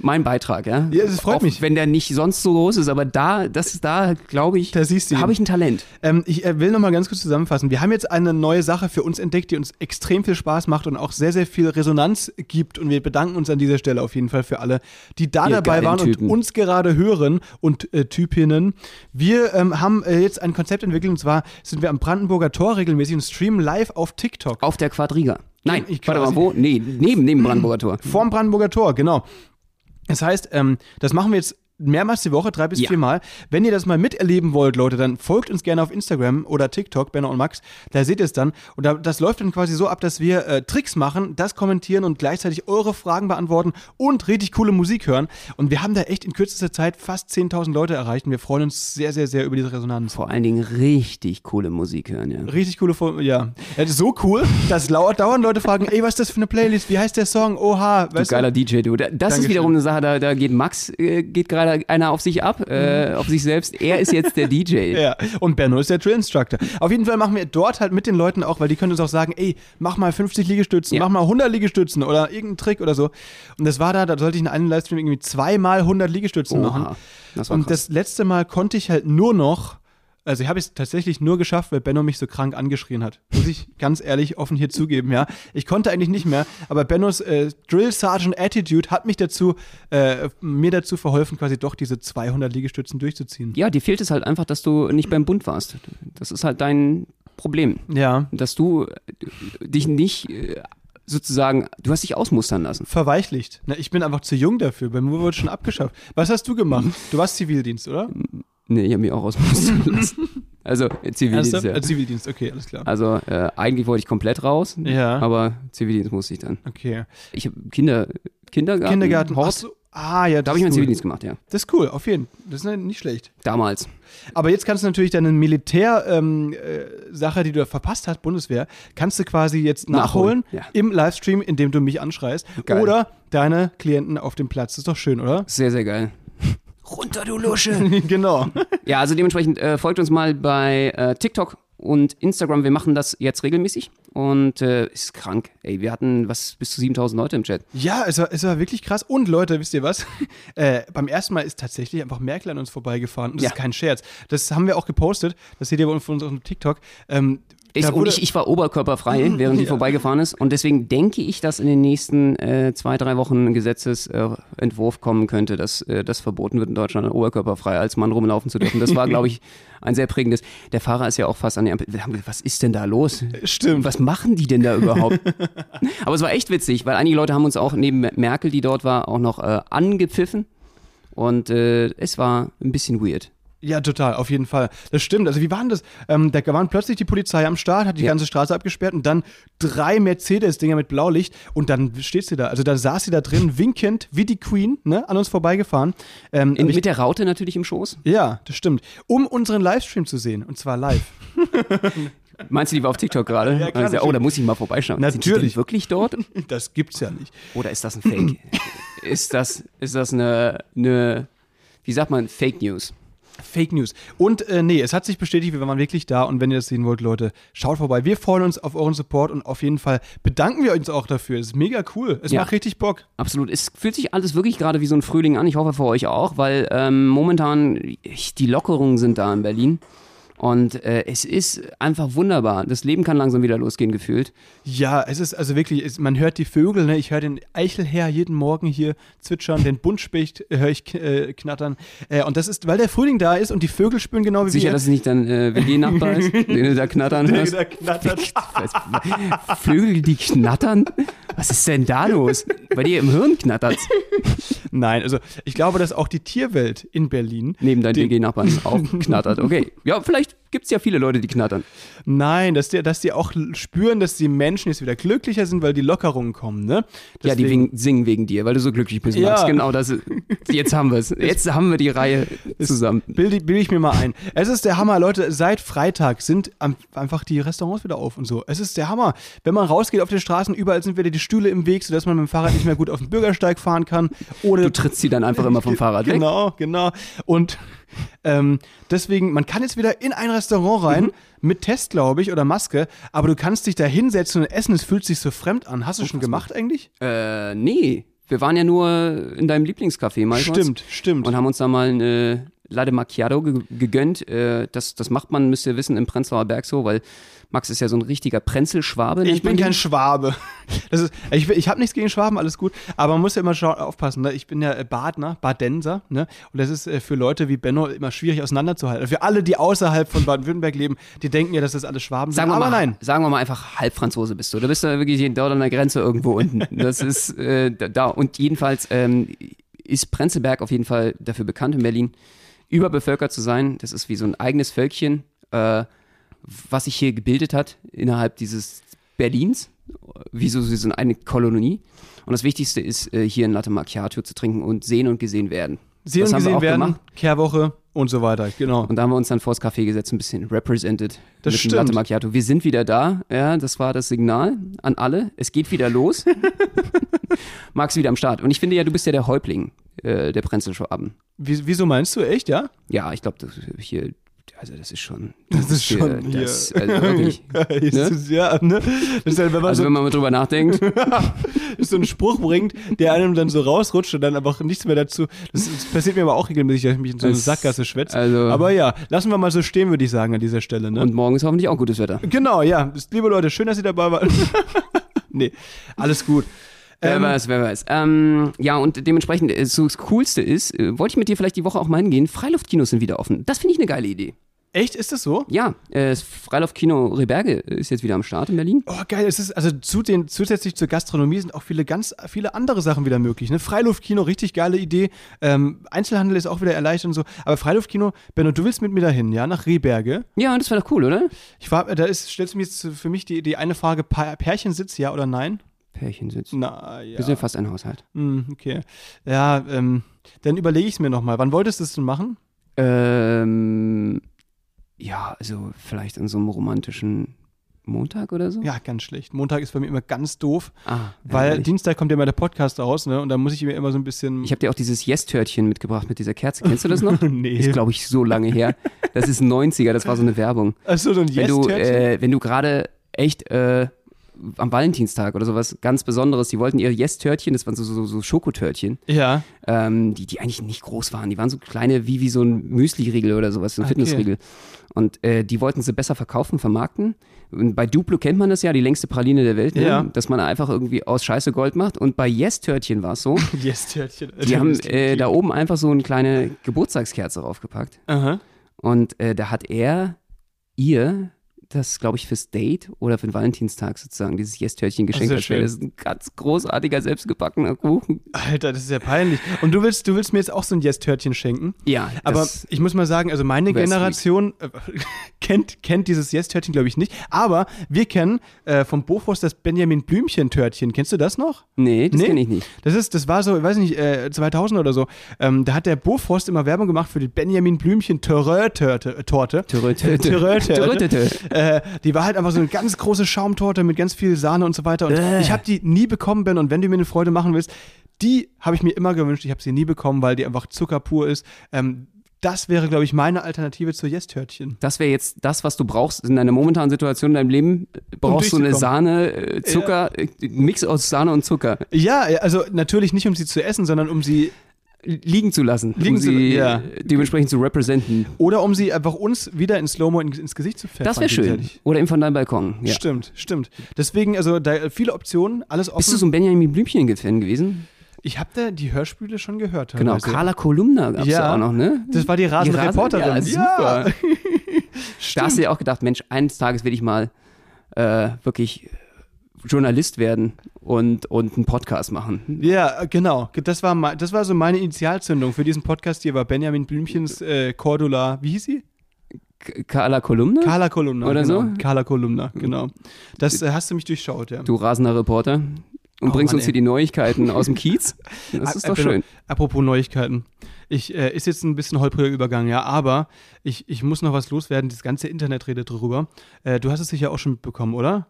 mein Beitrag, ja. Ja, das freut auch mich. Wenn der nicht sonst so groß ist, aber da, das ist da, glaube ich, Da siehst du ihn. habe ich ein Talent. Ähm, ich äh, will noch mal ganz kurz zusammenfassen. Wir haben jetzt eine neue Sache für uns entdeckt, die uns extrem viel Spaß macht und auch sehr, sehr viel Resonanz gibt. Und wir bedanken uns an dieser Stelle auf jeden Fall für alle, die da Ihr dabei waren Typen. und uns gerade hören und äh, Typinnen. Wir ähm, haben äh, jetzt ein Konzept entwickelt und zwar sind wir am Brandenburger Tor regelmäßig und streamen live auf TikTok. Auf der Quadriga. Nein, Ich warte mal, wo? Nee, neben, neben Brandenburger Tor. Vorm Brandenburger Tor, genau. Das heißt, ähm, das machen wir jetzt mehrmals die Woche, drei bis Ja. vier Mal. Wenn ihr das mal miterleben wollt, Leute, dann folgt uns gerne auf Instagram oder TikTok, Benno und Max. Da seht ihr es dann. Und da, das läuft dann quasi so ab, dass wir äh, Tricks machen, das kommentieren und gleichzeitig eure Fragen beantworten und richtig coole Musik hören. Und wir haben da echt in kürzester Zeit fast 10.000 Leute erreicht und wir freuen uns sehr, sehr, sehr über diese Resonanz. Vor allen Dingen richtig coole Musik hören, ja. Richtig coole ja. ja. das ist So cool, dass dauernd Leute fragen, ey, was ist das für eine Playlist? Wie heißt der Song? Oha, Du weißt geiler DJ, du. Da- Das ist Dankeschön. wiederum eine Sache, da, da geht Max, äh, geht gerade einer auf sich ab, äh, auf sich selbst. Er ist jetzt der DJ. <laughs> Ja, und Benno ist der Drill Instructor. Auf jeden Fall machen wir dort halt mit den Leuten auch, weil die können uns auch sagen, ey, mach mal 50 Liegestützen, Ja. mach mal 100 Liegestützen oder irgendeinen Trick oder so. Und das war da, da sollte ich in einem Livestream irgendwie zweimal 100 Liegestützen machen. Oha, das war Und krass. das letzte Mal konnte ich halt nur noch, also ich habe es tatsächlich nur geschafft, weil Benno mich so krank angeschrien hat. Muss ich ganz ehrlich offen hier zugeben, ja. Ich konnte eigentlich nicht mehr, aber Bennos äh, Drill Sergeant Attitude hat mich dazu, äh, mir dazu verholfen, quasi doch diese 200 Liegestützen durchzuziehen. Ja, dir fehlt es halt einfach, dass du nicht beim Bund warst. Das ist halt dein Problem. Ja. Dass du äh, dich nicht äh, sozusagen, du hast dich ausmustern lassen. verweichlicht. Na, ich bin einfach zu jung dafür. Bei mir wurde schon abgeschafft. Was hast du gemacht? Du warst Zivildienst, oder? Nee, ich habe mich auch ausmustern <laughs> lassen. Also äh, Zivildienst, Ernsthaft? ja. Äh, Zivildienst, okay, alles klar. Also äh, eigentlich wollte ich komplett raus, Ja. aber Zivildienst musste ich dann. Okay. Ich habe Kinder, Kindergarten, Kindergarten. Ach Horst, so. Ah, ja, da habe ich meinen cool. Zivildienst gemacht, ja. Das ist cool, auf jeden Fall. Das ist nicht schlecht. Damals. Aber jetzt kannst du natürlich deine Militär-Sache, ähm, äh, die du verpasst hast, Bundeswehr, kannst du quasi jetzt nachholen, Nachholen, ja. im Livestream, indem du mich anschreist. Geil. Oder deine Klienten auf dem Platz. Das ist doch schön, oder? Sehr, sehr geil. Runter, du Lusche! <laughs> genau. ja, also dementsprechend äh, folgt uns mal bei äh, TikTok und Instagram. Wir machen das jetzt regelmäßig und äh, ist krank. Ey, wir hatten was bis zu 7000 Leute im Chat. Ja, es war, es war wirklich krass. Und Leute, wisst ihr was? <laughs> Äh, beim ersten Mal ist tatsächlich einfach Merkel an uns vorbeigefahren. Und das Ja. ist kein Scherz. Das haben wir auch gepostet. Das seht ihr bei uns auf unserem TikTok. Ähm, Da und ich, ich war oberkörperfrei, während die vorbeigefahren ist. Und deswegen denke ich, dass in den nächsten äh, zwei, drei Wochen ein Gesetzesentwurf Entwurf kommen könnte, dass äh, das verboten wird in Deutschland, oberkörperfrei als Mann rumlaufen zu dürfen. Das war, <laughs> glaube ich, ein sehr prägendes. Der Fahrer ist ja auch fast an die Ampel. Was ist denn da los? Stimmt. Was machen die denn da überhaupt? <laughs> Aber es war echt witzig, weil einige Leute haben uns auch neben Merkel, die dort war, auch noch äh, angepfiffen. Und äh, es war ein bisschen weird. Ja, total, auf jeden Fall. Das stimmt. Also wie war denn das? Ähm, da waren plötzlich die Polizei am Start, hat die Ja. ganze Straße abgesperrt und dann drei Mercedes-Dinger mit Blaulicht und dann steht sie da. Also da saß sie da drin, <laughs> winkend, wie die Queen, ne, an uns vorbeigefahren. Ähm, In, aber ich, mit der Raute natürlich im Schoß. ja, das stimmt. Um unseren Livestream zu sehen. Und zwar live. <laughs> Meinst du, die war auf TikTok gerade? Ja, Also, oh, natürlich. da muss ich mal vorbeischauen. Sind die Natürlich. wirklich dort? <laughs> Das gibt's ja nicht. Oder ist das ein Fake? ist das, ist das eine, eine, wie sagt man, Fake News? Fake News. Und äh, nee, es hat sich bestätigt, wir waren wirklich da und wenn ihr das sehen wollt, Leute, schaut vorbei. Wir freuen uns auf euren Support und auf jeden Fall bedanken wir uns auch dafür. Es ist mega cool. Es Ja. macht richtig Bock. Absolut. Es fühlt sich alles wirklich gerade wie so ein Frühling an. Ich hoffe für euch auch, weil ähm, momentan ich, die Lockerungen sind da in Berlin. Und äh, es ist einfach wunderbar. Das Leben kann langsam wieder losgehen, gefühlt. Ja, es ist also wirklich, es, man hört die Vögel, ne? ich höre den Eichelherr jeden Morgen hier zwitschern, den Buntspecht höre ich äh, knattern. Äh, und das ist, weil der Frühling da ist und die Vögel spüren genau wie Sicher, wir. dass es nicht dein äh, WG-Nachbar ist, <laughs> den du da knattern hörst. der knattert. <laughs> Was, Vögel, die knattern? Was ist denn da los? Bei dir im Hirn knattert's. <laughs> Nein, also ich glaube, dass auch die Tierwelt in Berlin Neben deinen WG-Nachbarn auch knattert. Okay. Ja, vielleicht gibt's ja viele Leute, die knattern. Nein, dass die, dass die auch spüren, dass die Menschen jetzt wieder glücklicher sind, weil die Lockerungen kommen, ne? Ja, die Deswegen- wegen, singen wegen dir, weil du so glücklich bist, Ja. Max. Genau das. Jetzt haben wir's. <laughs> Jetzt haben wir die Reihe zusammen. Bilde, bilde ich mir mal ein. Es ist der Hammer, Leute. Seit Freitag sind einfach die Restaurants wieder auf und so. Es ist der Hammer. Wenn man rausgeht auf den Straßen, überall sind wieder die Stühle im Weg, sodass man mit dem Fahrrad nicht mehr gut auf den Bürgersteig fahren kann. Ohne Du trittst sie dann einfach <laughs> immer vom Fahrrad weg. Genau, genau. Und ähm, deswegen, man kann jetzt wieder in ein Restaurant Mhm. rein, mit Test, glaube ich, oder Maske, aber du kannst dich da hinsetzen und essen, es fühlt sich so fremd an. Hast du schon gemacht eigentlich? Äh, nee. Wir waren ja nur in deinem Lieblingscafé, mal Stimmt, stimmt. Und haben uns da mal eine Latte Macchiato ge gegönnt. Äh, das, das macht man, müsst ihr wissen, im Prenzlauer Berg so, weil Max ist ja so ein richtiger Prenzelschwabe. Ich bin kein. Schwabe. <laughs> Ist, ich ich habe nichts gegen Schwaben, alles gut. Aber man muss ja immer aufpassen. Ne? Ich bin ja äh, Badner, Badenser. Ne? Und das ist äh, für Leute wie Benno immer schwierig auseinanderzuhalten. Für alle, die außerhalb von Baden-Württemberg leben, die denken ja, dass das alles Schwaben Sagen sind. wir, Aber mal, nein. sagen wir mal einfach Halbfranzose bist du. Du bist da wirklich dort an der Grenze irgendwo unten. <laughs> Das ist äh, da- da. Und jedenfalls ähm, ist Prenzlberg auf jeden Fall dafür bekannt in Berlin, überbevölkert zu sein. Das ist wie so ein eigenes Völkchen, äh, was sich hier gebildet hat innerhalb dieses Berlins. Wie so, wie so eine Kolonie. Und das Wichtigste ist, äh, hier ein Latte Macchiato zu trinken und sehen und gesehen werden. Sehen das und gesehen werden, gemacht. Kehrwoche und so weiter. Genau. Und da haben wir uns dann vors Café gesetzt, ein bisschen represented Das mit dem stimmt. Latte Macchiato. Wir sind wieder da, ja, das war das Signal an alle. Es geht wieder los. <laughs> Max wieder am Start. Und ich finde ja, du bist ja der Häuptling äh, der Prenzelschwaben. Wie, wieso meinst du echt, ja? Ja, ich glaube, hier, also das ist schon. Das ist hier, schon hier. Das, also wirklich. <laughs> Ist es- ja, ne? Das ist halt, wenn man Also so, wenn man mal drüber nachdenkt, <laughs> so einen Spruch bringt, der einem dann so rausrutscht und dann einfach nichts mehr dazu. Das, das passiert mir aber auch regelmäßig, dass ich mich in so eine Das- Sackgasse schwätze. also- aber ja, lassen wir mal so stehen, würde ich sagen, an dieser Stelle. Ne? und morgen ist hoffentlich auch gutes Wetter. Genau, ja. Liebe Leute, schön, dass ihr dabei wart. <laughs> nee, alles gut. Wer Ähm, weiß, wer weiß. Ähm, ja, und dementsprechend, äh, so das Coolste ist, äh, wollte ich mit dir vielleicht die Woche auch mal hingehen, Freiluftkinos sind wieder offen. Das finde ich eine geile Idee. Echt, ist das so? Ja, äh, das Freiluftkino Reberge ist jetzt wieder am Start in Berlin. Oh, geil. Es ist, also zu den, zusätzlich zur Gastronomie sind auch viele ganz viele andere Sachen wieder möglich. Ne? Freiluftkino, richtig geile Idee. Ähm, Einzelhandel ist auch wieder erleichtert und so. Aber Freiluftkino, Benno, du willst mit mir dahin, ja, nach Rehberge. Ja, das wäre doch cool, oder? Ich war, da ist, stellst du mir jetzt für mich die, die eine Frage, Pa- Pärchensitz, ja oder nein? Pärchensitz. Na, ja. Wir sind ja fast ein Haushalt. Hm, okay. Ja, ähm, dann überlege ich es mir nochmal. Wann wolltest du es denn machen? Ähm, ja, also vielleicht an so einem romantischen Montag oder so? Ja, ganz schlecht. Montag ist bei mir immer ganz doof, Ah, weil ärgerlich. Dienstag kommt ja mal der Podcast raus, ne? Und da muss ich mir immer so ein bisschen. Ich habe dir auch dieses Yes-Törtchen mitgebracht mit dieser Kerze. Kennst du das noch? <laughs> nee. Ist, glaube ich, so lange her. Das ist 90er, das war so eine Werbung. Achso, so ein Wenn du, Yes-Törtchen. äh, wenn du gerade echt äh, am Valentinstag oder sowas ganz Besonderes. Die wollten ihre Yes-Törtchen, das waren so, so, so Schokotörtchen, Ja. ähm, die, die eigentlich nicht groß waren. Die waren so kleine wie, wie so ein Müsli-Riegel oder sowas, so ein Okay. Fitnessriegel. Und äh, die wollten sie besser verkaufen, vermarkten. Und bei Duplo kennt man das ja, die längste Praline der Welt, ne? Ja. dass man einfach irgendwie aus Scheiße Gold macht. Und bei Yes-Törtchen war es so, <laughs> Yes-Törtchen. die haben äh, da oben einfach so eine kleine Geburtstagskerze draufgepackt. Aha. Und äh, da hat er ihr das, glaube ich, fürs Date oder für den Valentinstag sozusagen, dieses Yes-Törtchen geschenkt. wäre schön. Das ist ein ganz großartiger, selbstgebackener Kuchen. Alter, das ist ja peinlich. Und du willst, du willst mir jetzt auch so ein Yes-Törtchen schenken? Ja, Aber das, ich muss mal sagen, also meine Generation äh, <laughs> kennt, kennt dieses Yes-Törtchen, glaube ich, nicht. Aber wir kennen äh, vom Bofors das Benjamin Blümchen-Törtchen. Kennst du das noch? nee, das Nee? kenne ich nicht. Das ist, das war so, ich weiß nicht, äh, 2000 oder so. Ähm, da hat der Bofrost immer Werbung gemacht für die Benjamin Blümchen Torte. Äh, die war halt einfach so eine ganz große Schaumtorte mit ganz viel Sahne und so weiter. Und Äh. ich habe die nie bekommen, Ben. Und wenn du mir eine Freude machen willst, die habe ich mir immer gewünscht. Ich habe sie nie bekommen, weil die einfach Zucker pur ist. Ähm, das wäre, glaube ich, meine Alternative zu Yes-Törtchen. Das wäre jetzt das, was du brauchst in deiner momentanen Situation in deinem Leben. Brauchst du eine. Sahne, äh, Zucker, äh, Mix aus Sahne und Zucker Ja, also natürlich nicht, um sie zu essen, sondern um sie liegen zu lassen, Liegen um zu- sie ja. dementsprechend zu representen. oder um sie einfach uns wieder in Slow-Mo in, ins Gesicht zu pfeffern. Das wäre schön. Oder eben von deinem Balkon. Ja. Stimmt, stimmt. Deswegen, also da viele Optionen, alles offen. Bist du so ein Benjamin Blümchen-Fan gewesen? ich habe da die Hörspiele schon gehört. Genau. Carla Kolumna gab es Ja. ja auch noch, ne? Das war die rasende Rasen- Reporterin. Ja, super. <laughs> Da hast du dir auch gedacht, Mensch, eines Tages will ich mal äh, wirklich Journalist werden und, und einen Podcast machen. Ja, genau. Das war, mei- das war so meine Initialzündung für diesen Podcast hier, war Benjamin Blümchens äh, Cordula, wie hieß sie? Carla Kolumna? Carla Kolumna. Oder genau. so? Carla Kolumna, genau. Das äh, hast du mich durchschaut, ja. du rasender Reporter. Und Oh bringst Mann, uns hier ey. die Neuigkeiten aus dem Kiez. <laughs> Das ist doch äh, schön. Apropos Neuigkeiten. Ich, äh, ist jetzt ein bisschen holpriger Übergang, ja, aber ich, ich muss noch was loswerden. Das ganze Internet redet drüber. Äh, du hast es sicher auch schon mitbekommen, oder?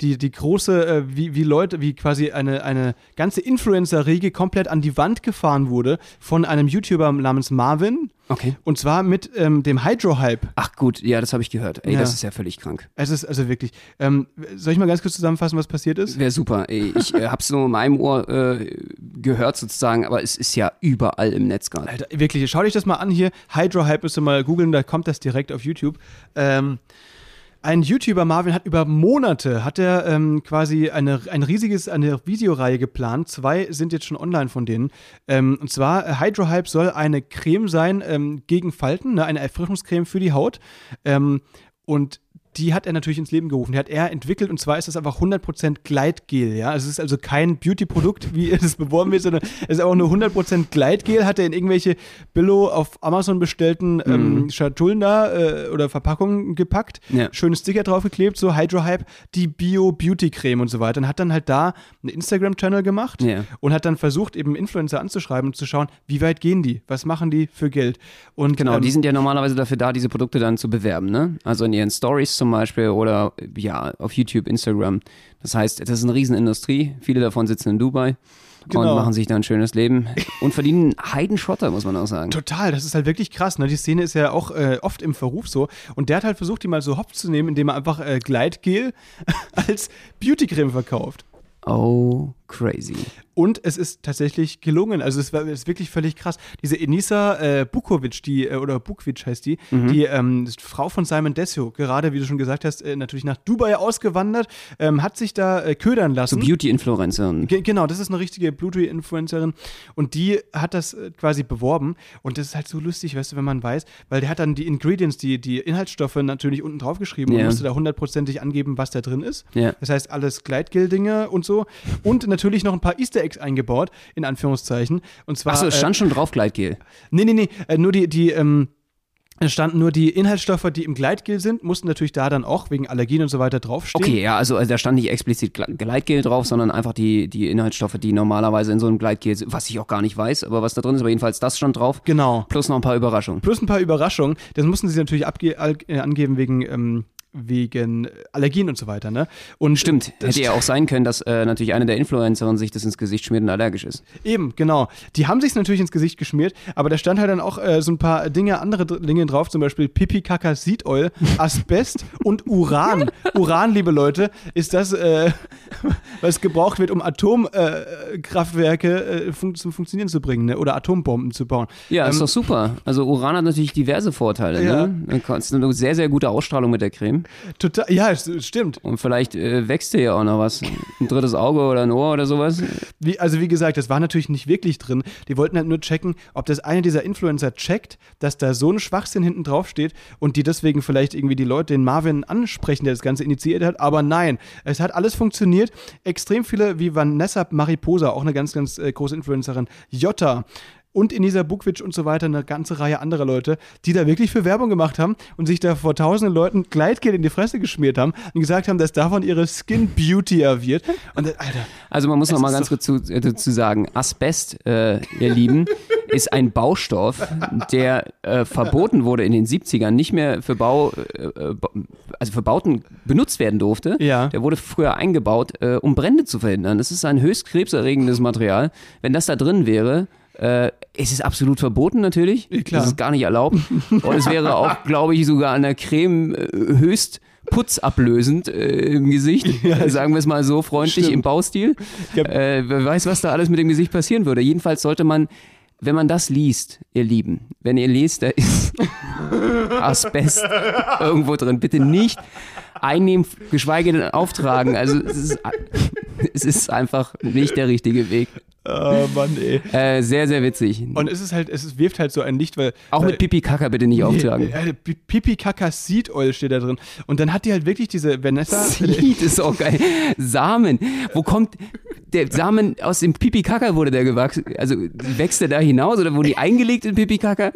Die, die große, äh, wie, wie Leute, wie quasi eine, eine ganze Influencer-Riege komplett an die Wand gefahren wurde von einem YouTuber namens Marvin. Okay. Und zwar mit ähm, dem Hydro-Hype. Ach gut, ja, das habe ich gehört. Ey, Ja. das ist ja völlig krank. Es ist also wirklich. Ähm, soll ich mal ganz kurz zusammenfassen, was passiert ist? Wäre super. Ey, ich äh, hab's nur in meinem Ohr äh, gehört sozusagen, aber es ist ja überall im Netz gerade. Alter, wirklich, schau dich das mal an hier. Hydro-Hype müsst ihr mal googeln, da kommt das direkt auf YouTube. Ähm, ein YouTuber Marvin hat über Monate hat er ähm, quasi eine, ein riesiges eine Videoreihe geplant. Zwei sind jetzt schon online von denen. Ähm, und zwar äh, Hydrohype soll eine Creme sein ähm, gegen Falten, ne, eine Erfrischungscreme für die Haut. Ähm, und die hat er natürlich ins Leben gerufen. Die hat er entwickelt und zwar ist das einfach 100% Gleitgel, ja. Also es ist also kein Beauty-Produkt, wie <laughs> es beworben wird, sondern es ist auch nur 100% Gleitgel, hat er in irgendwelche Billo auf Amazon bestellten ähm, Schatullen da äh, oder Verpackungen gepackt, Ja. schöne Sticker draufgeklebt, so Hydrohype, die Bio-Beauty-Creme und so weiter und hat dann halt da einen Instagram-Channel gemacht Ja. und hat dann versucht, eben Influencer anzuschreiben und zu schauen, wie weit gehen die, was machen die für Geld. Und, Genau, ähm, die sind ja normalerweise dafür da, diese Produkte dann zu bewerben, ne? Also in ihren Stories zum Beispiel oder ja, auf YouTube, Instagram. Das heißt, das ist eine Riesenindustrie. Viele davon sitzen in Dubai Genau. und machen sich da ein schönes Leben und verdienen Heidenschotter, muss man auch sagen. Total, das ist halt wirklich krass. Ne? Die Szene ist ja auch äh, oft im Verruf so. Und der hat halt versucht, die mal so hops zu nehmen, indem er einfach äh, Gleitgel <laughs> als Beautycreme verkauft. Oh, crazy. Und es ist tatsächlich gelungen. Also es war es ist wirklich völlig krass. Diese Enisa äh, Bukovic, die, äh, oder Bukvic heißt die, die ähm, ist Frau von Simon Desio, gerade wie du schon gesagt hast, äh, natürlich nach Dubai ausgewandert, ähm, hat sich da äh, ködern So lassen. Beauty-Influencerin. Ge genau, das ist eine richtige Bluetooth-Influencerin und die hat das äh, quasi beworben und das ist halt so lustig, weißt du, wenn man weiß, weil der hat dann die Ingredients, die, die Inhaltsstoffe natürlich unten drauf geschrieben und Ja. musste da hundertprozentig angeben, was da drin ist. Ja. Das heißt, alles Gleitgel-Dinge und so und natürlich noch ein paar Easter Eggs eingebaut, in Anführungszeichen. Und zwar, Achso, es äh, stand schon drauf, Gleitgel. nee, nee, nee, äh, nur die, die, ähm, standen nur die Inhaltsstoffe, die im Gleitgel sind, mussten natürlich da dann auch wegen Allergien und so weiter draufstehen. Okay, ja, also, also da stand nicht explizit Gle- Gleitgel drauf, sondern einfach die, die Inhaltsstoffe, die normalerweise in so einem Gleitgel sind, was ich auch gar nicht weiß, aber was da drin ist, aber jedenfalls das stand drauf. Genau. Plus noch ein paar Überraschungen. Plus ein paar Überraschungen. Das mussten sie natürlich abge äh, angeben wegen ähm, wegen Allergien und so weiter. Ne? Und Stimmt, das hätte ja auch sein können, dass äh, natürlich eine der Influencerinnen sich das ins Gesicht schmiert und allergisch ist. Eben, genau. Die haben sich natürlich ins Gesicht geschmiert, aber da stand halt dann auch äh, so ein paar Dinge, andere Dinge drauf, zum Beispiel Pipi, Kaka, Seed Oil, <laughs> Asbest und Uran. <laughs> Uran, liebe Leute, ist das, äh, was gebraucht wird, um Atomkraftwerke äh, äh, fun zum Funktionieren zu bringen ne? oder Atombomben zu bauen. Ja, ist Ähm, doch super. Also Uran hat natürlich diverse Vorteile. Ja. Ne? Du eine sehr, sehr gute Ausstrahlung mit der Creme. Total, ja, stimmt. Und vielleicht äh, wächst dir ja auch noch was. Ein drittes Auge oder ein Ohr oder sowas. Wie, also wie gesagt, das war natürlich nicht wirklich drin. Die wollten halt nur checken, ob das eine dieser Influencer checkt, dass da so ein Schwachsinn hinten drauf steht und die deswegen vielleicht irgendwie die Leute, den Marvin ansprechen, der das Ganze initiiert hat. Aber nein, es hat alles funktioniert. Extrem viele wie Vanessa Mariposa, auch eine ganz, ganz äh, große Influencerin, Jota. Und Inisa Bukvic und so weiter, eine ganze Reihe anderer Leute, die da wirklich für Werbung gemacht haben und sich da vor tausenden Leuten Gleitgel in die Fresse geschmiert haben und gesagt haben, dass davon ihre Skin Beauty wird. Und das, Alter, Also man muss noch mal ganz kurz zu, äh, dazu sagen, Asbest, äh, ihr Lieben, <laughs> ist ein Baustoff, der äh, verboten wurde in den 70ern, nicht mehr für Bau, äh, äh, also für Bauten benutzt werden durfte. Ja. Der wurde früher eingebaut, äh, um Brände zu verhindern. Das ist ein höchst krebserregendes Material. Wenn das da drin wäre, äh, es ist absolut verboten natürlich. Ja, klar. Das ist gar nicht erlaubt. <laughs> Und es wäre auch, glaube ich, sogar an der Creme äh, höchst putzablösend äh, im Gesicht. <laughs> Sagen wir es mal so freundlich Stimmt. im Baustil. Ja. Äh, wer weiß, was da alles mit dem Gesicht passieren würde. Jedenfalls sollte man, wenn man das liest, ihr Lieben, wenn ihr lest, da ist <laughs> Asbest irgendwo drin, bitte nicht einnehmen, geschweige denn auftragen. Also es ist, es ist einfach nicht der richtige Weg. Oh Mann, ey. Äh, sehr, sehr witzig. Und es ist halt, es wirft halt so ein Licht, weil. Auch weil, mit Pipi Kaka bitte nicht auftragen. Äh, Pi- Pipi Kaka Seed Oil steht da drin. Und dann hat die halt wirklich diese Vanessa. Seed ist auch geil. Samen. Wo kommt der Samen aus dem Pipi Kaka wurde der gewachsen? Also wächst der da hinaus oder wurden die eingelegt in Pipi Kaka?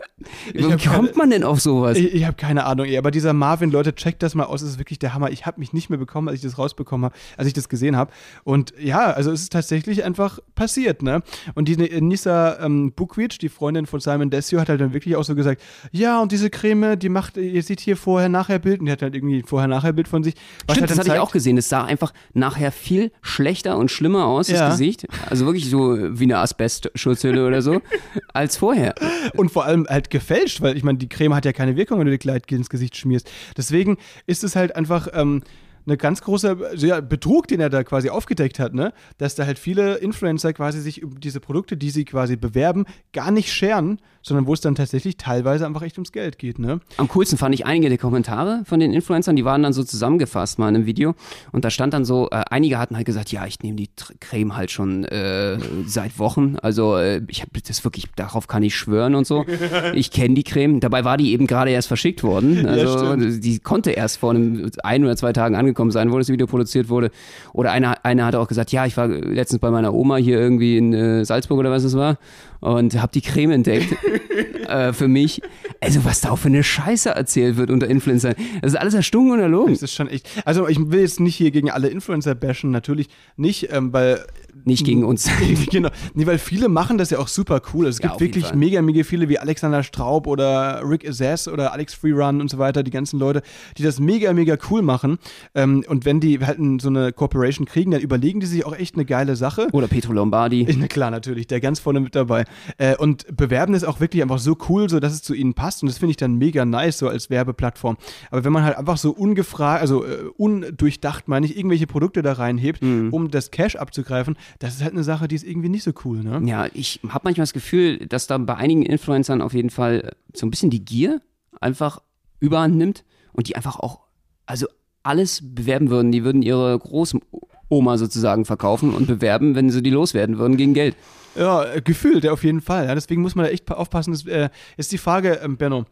Wie kommt keine- man denn auf sowas? Ich, ich habe keine Ahnung, ey, aber dieser Marvin, Leute, checkt das mal aus, es ist wirklich der Hammer. Ich habe mich nicht mehr bekommen, als ich das rausbekommen habe, als ich das gesehen habe. Und ja, also es ist tatsächlich einfach passiert, ne? Und die Nisa ähm, Bukvic, die Freundin von Simon Desio, hat halt dann wirklich auch so gesagt, ja, und diese Creme, die macht, ihr seht hier Vorher-Nachher-Bild, und die hat halt irgendwie Vorher-Nachher-Bild von sich. Stimmt, halt das hatte ich auch gesehen. Es sah einfach nachher viel schlechter und schlimmer aus, Ja. das Gesicht. Also wirklich so wie eine Asbestschutzhülle oder so, <laughs> als vorher. Und vor allem halt gefälscht, weil ich meine, die Creme hat ja keine Wirkung, wenn du die Gleitgel ins Gesicht schmierst. Deswegen ist es halt einfach ähm, eine ganz große also ja, Betrug, den er da quasi aufgedeckt hat, ne? Dass da halt viele Influencer quasi sich über diese Produkte, die sie quasi bewerben, gar nicht scheren, sondern wo es dann tatsächlich teilweise einfach echt ums Geld geht, ne? Am coolsten fand ich einige der Kommentare von den Influencern, die waren dann so zusammengefasst mal in einem Video und da stand dann so, äh, einige hatten halt gesagt, ja, ich nehme die Tr- Creme halt schon äh, seit Wochen, also äh, ich habe das wirklich, darauf kann ich schwören und so. <laughs> Ich kenne die Creme, dabei war die eben gerade erst verschickt worden, also stimmt. die konnte erst vor einem ein oder zwei Tagen angekommen sein, wo das Video produziert wurde. Oder einer, einer hat auch gesagt, ja, ich war letztens bei meiner Oma hier irgendwie in äh, Salzburg oder was es war und habe die Creme entdeckt <laughs> äh, für mich. Also was da auch für eine Scheiße erzählt wird unter Influencern. Das ist alles erstunken und erlogen. Das ist schon echt. Also ich will jetzt nicht hier gegen alle Influencer bashen, natürlich nicht, ähm, weil Nicht gegen uns. <laughs> genau. Nee, weil viele machen das ja auch super cool. Also es Ja, gibt wirklich mega, mega viele wie Alexander Straub oder Rick Assess oder Alex Freerun und so weiter, die ganzen Leute, die das mega, mega cool machen. Ähm, und wenn die halt so eine Corporation kriegen, dann überlegen die sich auch echt eine geile Sache. Oder Petro Lombardi. <laughs> Na klar, natürlich, der ganz vorne mit dabei. Äh, und bewerben es auch wirklich einfach so cool, so dass es zu ihnen passt. Und das finde ich dann mega nice, so als Werbeplattform. Aber wenn man halt einfach so ungefragt, also äh, undurchdacht, meine ich, irgendwelche Produkte da reinhebt, um das Cash abzugreifen, das ist halt eine Sache, die ist irgendwie nicht so cool, ne? Ja, ich habe manchmal das Gefühl, dass da bei einigen Influencern auf jeden Fall äh, so ein bisschen die Gier einfach überhand nimmt und die einfach auch, also alles bewerben würden. Die würden ihre Großoma sozusagen verkaufen und bewerben, wenn sie die loswerden würden gegen Geld. Ja, äh, gefühlt, ja, auf jeden Fall. Ja, deswegen muss man da echt pa- aufpassen. Das, äh, ist die Frage, ähm, Benno,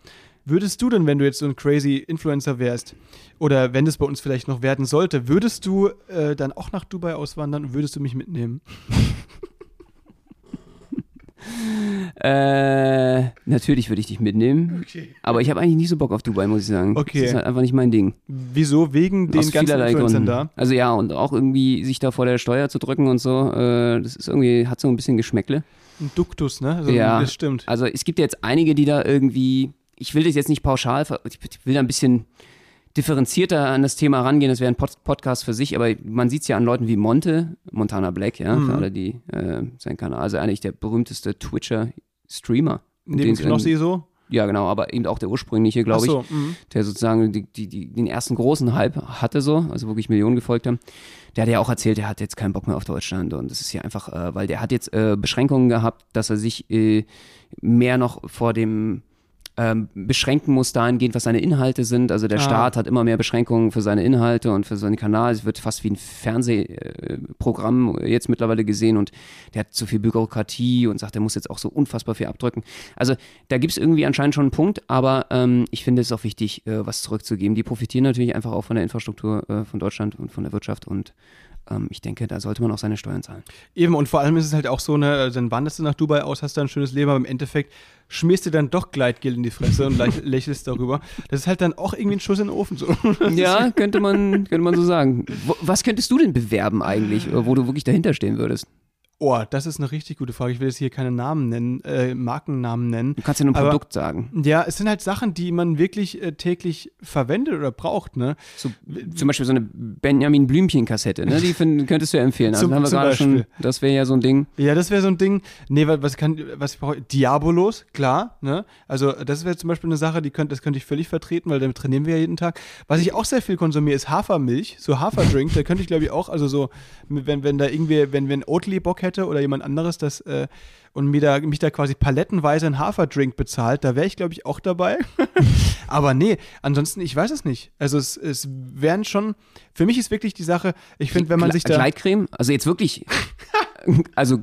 würdest du denn, wenn du jetzt so ein crazy Influencer wärst, oder wenn es bei uns vielleicht noch werden sollte, würdest du äh, dann auch nach Dubai auswandern und würdest du mich mitnehmen? <laughs> Äh, natürlich würde ich dich mitnehmen. Okay. Aber ich habe eigentlich nicht so Bock auf Dubai, muss ich sagen. Okay. Das ist halt einfach nicht mein Ding. Wieso? Wegen den Aus ganzen Influencern da? Also ja, und auch irgendwie sich da vor der Steuer zu drücken und so, äh, das ist irgendwie, hat so ein bisschen Geschmäckle. Ein Duktus, ne? Also, Ja. Das stimmt. Also es gibt jetzt einige, die da irgendwie, ich will das jetzt nicht pauschal, ich will da ein bisschen differenzierter an das Thema rangehen. Das wäre ein Pod Podcast für sich, aber man sieht es ja an Leuten wie Monte, Montana Black, ja, Mhm. für alle, die äh, sein Kanal, also eigentlich der berühmteste Twitcher-Streamer. Neben Knossi so? Ja, genau, aber eben auch der ursprüngliche, glaube ich so, mhm. der sozusagen die, die, die, den ersten großen Hype hatte so, also wirklich Millionen gefolgt haben, der hat ja auch erzählt, er hat jetzt keinen Bock mehr auf Deutschland und das ist ja einfach, äh, weil der hat jetzt äh, Beschränkungen gehabt, dass er sich äh, mehr noch vor dem ähm, beschränken muss dahingehend, was seine Inhalte sind. Also der Ah. Staat hat immer mehr Beschränkungen für seine Inhalte und für seinen Kanal. Es wird fast wie ein Fernsehprogramm jetzt mittlerweile gesehen und der hat zu viel Bürokratie und sagt, er muss jetzt auch so unfassbar viel abdrücken. Also da gibt es irgendwie anscheinend schon einen Punkt, aber ähm, ich finde es auch wichtig, äh, was zurückzugeben. Die profitieren natürlich einfach auch von der Infrastruktur äh, von Deutschland und von der Wirtschaft und ähm, ich denke, da sollte man auch seine Steuern zahlen. Eben, und vor allem ist es halt auch so, ne, dann wanderst du nach Dubai aus, hast da ein schönes Leben, aber im Endeffekt schmierst du dann doch Gleitgel in die Fresse und <laughs> lächelst darüber. Das ist halt dann auch irgendwie ein Schuss in den Ofen. So. <laughs> Ja, könnte man, könnte man so sagen. Was könntest du denn bewerben eigentlich, äh, wo du wirklich dahinter stehen würdest? Oh, das ist eine richtig gute Frage. Ich will jetzt hier keine Namen nennen, äh, Markennamen nennen. Du kannst ja nur ein Aber- Produkt sagen. Ja, es sind halt Sachen, die man wirklich äh, täglich verwendet oder braucht, ne? So, zum Beispiel so eine Benjamin Blümchen-Kassette, ne? Die find, könntest du ja empfehlen. Also Zum- haben wir gerade schon, das wäre ja so ein Ding. Ja, das wäre so ein Ding. Nee, wa- was kann, was ich brauche? Diabolos, klar, ne? Also, das wäre zum Beispiel eine Sache, die könnt, das könnte ich völlig vertreten, weil damit trainieren wir ja jeden Tag. Was ich auch sehr viel konsumiere, ist Hafermilch, so Haferdrink. da könnte ich, glaube ich, auch, also so, wenn, wenn da irgendwie, wenn, wenn Oatly Bock hätte oder jemand anderes das, äh, und mir da, mich da quasi palettenweise einen Haferdrink bezahlt, da wäre ich, glaube ich, auch dabei. <laughs> Aber nee, ansonsten, ich weiß es nicht. Also, es, es wären schon, für mich ist wirklich die Sache, ich finde, wenn man sich da. Gleitcreme? Also jetzt wirklich, <laughs> also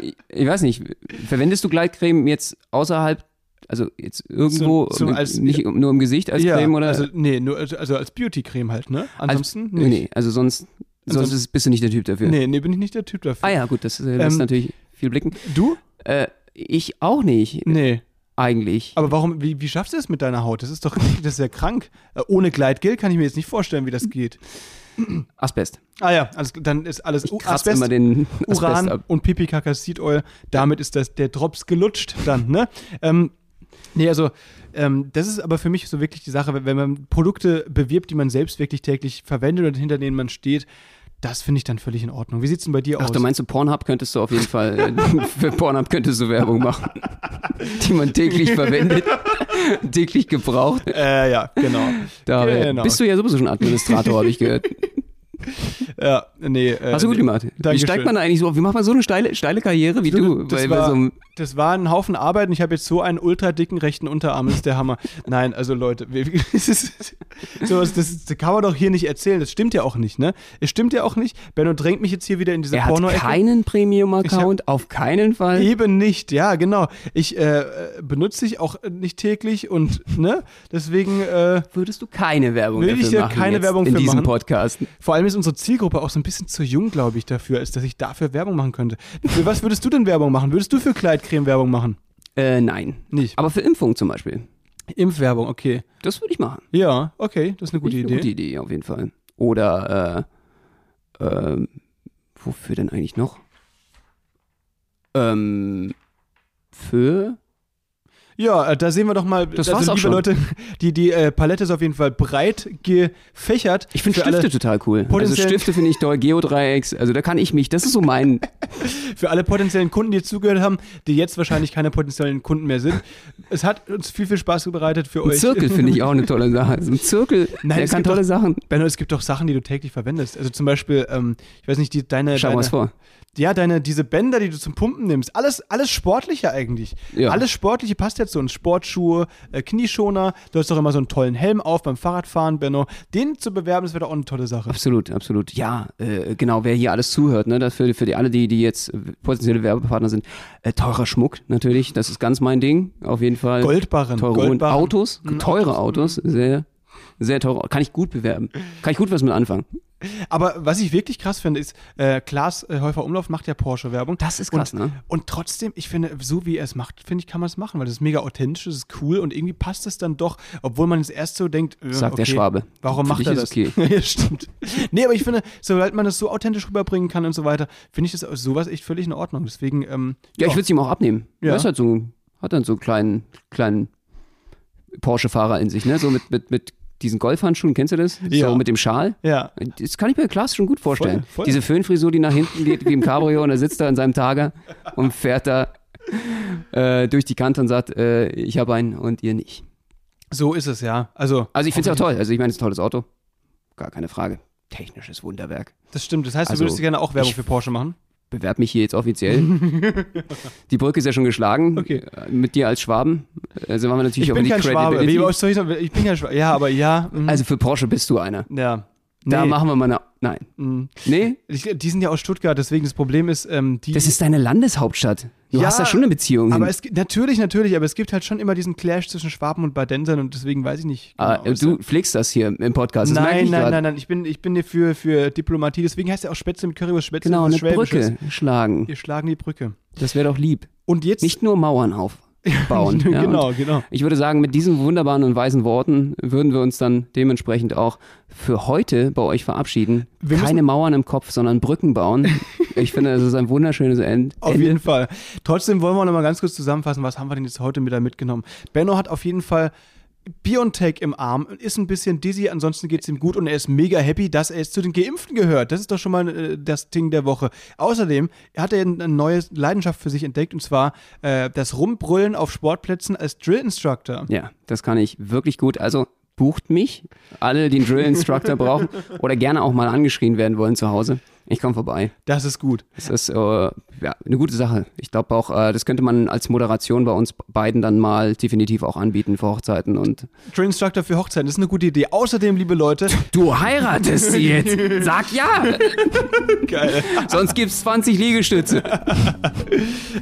ich, weiß nicht, verwendest du Gleitcreme jetzt außerhalb, also jetzt irgendwo, So- so als- nicht nur im Gesicht als ja, Creme oder? Also, nee, nur, also, also als Beauty-Creme halt, ne? Ansonsten als, nicht. Nee, also sonst, sonst ist, bist du nicht der Typ dafür. Nee, nee, bin ich nicht der Typ dafür. Ah ja, gut, das äh, lässt Ähm, natürlich viel blicken. Du? Äh, ich auch nicht, Nee. eigentlich. Aber warum, wie, wie schaffst du das mit deiner Haut? Das ist doch, <laughs> das ist ja krank. Äh, ohne Gleitgel kann ich mir jetzt nicht vorstellen, wie das geht. Asbest. Ah ja, also dann ist alles Ich kratze immer den Asbest Uran ab. und Pipi Seed Oil. Damit ist das, der Drops gelutscht dann, ne? Ähm, nee, also, ähm, das ist aber für mich so wirklich die Sache, wenn- wenn man Produkte bewirbt, die man selbst wirklich täglich verwendet und hinter denen man steht, das finde ich dann völlig in Ordnung. Wie sieht es denn bei dir Ach, aus? du meinst du Pornhub könntest du auf jeden Fall, äh, <laughs> für Pornhub könntest du Werbung machen, <laughs> die man täglich verwendet, <laughs> täglich gebraucht. äh, ja, genau. Da äh, Genau. bist du ja sowieso schon Administrator, habe ich gehört. Ja, nee. Äh, Hast du gut gemacht. Wie steigt man da eigentlich so? Wie macht man so eine steile, steile Karriere wie du? Bei- bei war- so einem- Das war ein Haufen Arbeit und ich habe jetzt so einen ultra dicken rechten Unterarm, das ist der Hammer. Nein, also Leute, <laughs> sowas, das, das kann man doch hier nicht erzählen. Das stimmt ja auch nicht, ne? Es stimmt ja auch nicht. Benno drängt mich jetzt hier wieder in diese er hat Porno-Ecke. keinen Premium-Account, auf keinen Fall. Eben nicht, ja, genau. Ich äh, benutze ich auch nicht täglich und, ne? Deswegen, äh, Würdest du keine Werbung Will dafür ich hier machen keine Werbung in für diesem machen? Podcast? vor allem ist unsere Zielgruppe auch so ein bisschen zu jung, glaube ich, dafür, als dass ich dafür Werbung machen könnte. Für was würdest du denn Werbung machen? Würdest du für Kleidcreme Werbung machen? Äh, nein. Nicht. Aber für Impfung zum Beispiel. Impfwerbung, okay. Das würde ich machen. Ja, okay, das ist eine gute Idee. Eine gute Idee, auf jeden Fall. Oder, äh, ähm, wofür denn eigentlich noch? Ähm, für? Ja, äh, da sehen wir doch mal, Das also, war's auch liebe schon. Leute, die, die äh, Palette ist auf jeden Fall breit gefächert. Ich finde Stifte total cool. Also Stifte finde ich toll, Geodreiecks, also da kann ich mich, das ist so mein, <laughs> Für alle potenziellen Kunden, die zugehört haben, die jetzt wahrscheinlich keine potenziellen Kunden mehr sind. Es hat uns viel, viel Spaß bereitet für ein euch. Zirkel finde ich auch eine tolle Sache. Also ein Zirkel, Nein, der kann tolle doch- Sachen. Benno, es gibt doch Sachen, die du täglich verwendest. Also zum Beispiel, ähm, ich weiß nicht, die, deine, Schau mal deine, was vor. Ja, deine, diese Bänder, die du zum Pumpen nimmst, alles, alles Sportliche eigentlich. Ja. Alles Sportliche passt jetzt so in Sportschuhe, äh, Knieschoner. Du hast doch immer so einen tollen Helm auf beim Fahrradfahren, Benno. Den zu bewerben, das wäre doch auch eine tolle Sache. Absolut, absolut. Ja, äh, genau, wer hier alles zuhört, ne, das für, für die alle, die, die jetzt äh, potenzielle Werbepartner sind, äh, teurer Schmuck natürlich, das ist ganz mein Ding, auf jeden Fall. Goldbarren. Teure Goldbarren. Autos, Mhm, teure Autos, sehr, sehr teure, kann ich gut bewerben. Kann ich gut was mit anfangen. Aber was ich wirklich krass finde, ist, äh, Klaas äh, Häufer Umlauf macht ja Porsche-Werbung. Das ist krass, und, ne? Und trotzdem, ich finde, so wie er es macht, finde ich, kann man es machen, weil das ist mega authentisch, das ist cool und irgendwie passt es dann doch, obwohl man es erst so denkt, äh, Sagt der okay, Schwabe. Warum Für macht er das? okay. <laughs> ja, stimmt. Nee, aber ich finde, sobald man das so authentisch rüberbringen kann und so weiter, finde ich das sowas echt völlig in Ordnung. Deswegen, ähm, Ja, ich würde es ihm auch abnehmen. Ja. Er ist halt so, hat dann so einen kleinen, kleinen Porsche-Fahrer in sich, ne? So mit, mit, mit diesen Golfhandschuhen, kennst du das? Ja. So mit dem Schal. Ja. Das kann ich mir Klaas schon gut vorstellen. Voll, voll. Diese Föhnfrisur, die nach hinten geht, wie im Cabrio, und er sitzt da in seinem Tager und fährt da äh, durch die Kante und sagt, äh, ich habe einen und ihr nicht. So ist es, ja. Also, Also ich finde es auch toll. Also ich meine, es ist ein tolles Auto. Gar keine Frage. Technisches Wunderwerk. das stimmt. Das heißt, du Also, würdest gerne auch Werbung ich- für Porsche machen? Bewerb mich hier jetzt offiziell. <laughs> die Brücke ist ja schon geschlagen. Okay. Äh, Mit dir als Schwaben. Also waren wir natürlich Ich auch bin kein Schwabe. Ich, bin kein Schwabe. Ja, aber ja. mm, Also für Porsche bist du einer. ja. Da Nee. machen wir mal eine. Nein. Mm. Nee? Ich, die sind ja aus Stuttgart, deswegen das Problem ist, ähm, die. Das ist deine Landeshauptstadt. Du Ja, hast da schon eine Beziehung hin. aber es gibt- natürlich, natürlich, aber es gibt halt schon immer diesen Clash zwischen Schwaben und Badensern und deswegen weiß ich nicht. Ah, genau, was du pflegst das hier im Podcast. Das nein, nein, grad. nein, nein, ich bin, ich bin hier für, für Diplomatie, deswegen heißt ja auch Spätzle mit Currywurst Spätzle. Genau, eine. Brücke schlagen. Wir schlagen die Brücke. Das wäre doch lieb. Und jetzt. Nicht nur Mauern <laughs> aufbauen. ja, genau, genau. Ich würde sagen, mit diesen wunderbaren und weisen Worten würden wir uns dann dementsprechend auch für heute bei euch verabschieden. Wir Keine Mauern im Kopf, sondern Brücken bauen. <laughs> ich finde, das ist ein wunderschönes End. Auf Ende. jeden Fall. Trotzdem wollen wir noch mal ganz kurz zusammenfassen, was haben wir denn jetzt heute wieder mitgenommen? Benno hat auf jeden Fall Biontech im Arm, ist ein bisschen dizzy, ansonsten geht es ihm gut und er ist mega happy, dass er jetzt zu den Geimpften gehört. Das ist doch schon mal äh, das Ding der Woche. Außerdem hat er eine neue Leidenschaft für sich entdeckt und zwar äh, das Rumbrüllen auf Sportplätzen als Drill Instructor. Ja, das kann ich wirklich gut. Also bucht mich, alle, die einen Drill Instructor <laughs> brauchen oder gerne auch mal angeschrien werden wollen zu Hause. Ich komme vorbei. Das ist gut. Das ist äh, ja, eine gute Sache. Ich glaube auch, äh, das könnte man als Moderation bei uns beiden dann mal definitiv auch anbieten für Hochzeiten. Und Drill Instructor für Hochzeiten, das ist eine gute Idee. Außerdem, liebe Leute, du heiratest sie jetzt. Sag ja. <laughs> geil. Sonst gibt's 20 Liegestütze. <laughs>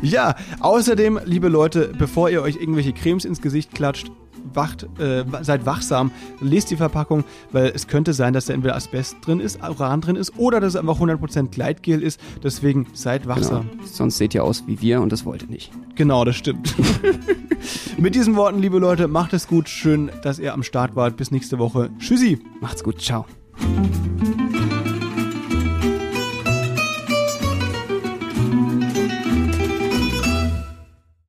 Ja, außerdem, liebe Leute, bevor ihr euch irgendwelche Cremes ins Gesicht klatscht, wacht, äh, seid wachsam, lest die Verpackung, weil es könnte sein, dass da entweder Asbest drin ist, Uran drin ist oder dass es einfach 100% Gleitgel ist. Deswegen seid Genau. wachsam. Sonst seht ihr aus wie wir und das wollt ihr nicht. Genau, das stimmt. <laughs> Mit diesen Worten, liebe Leute, macht es gut. Schön, dass ihr am Start wart. Bis nächste Woche. Tschüssi. Macht's gut. Ciao.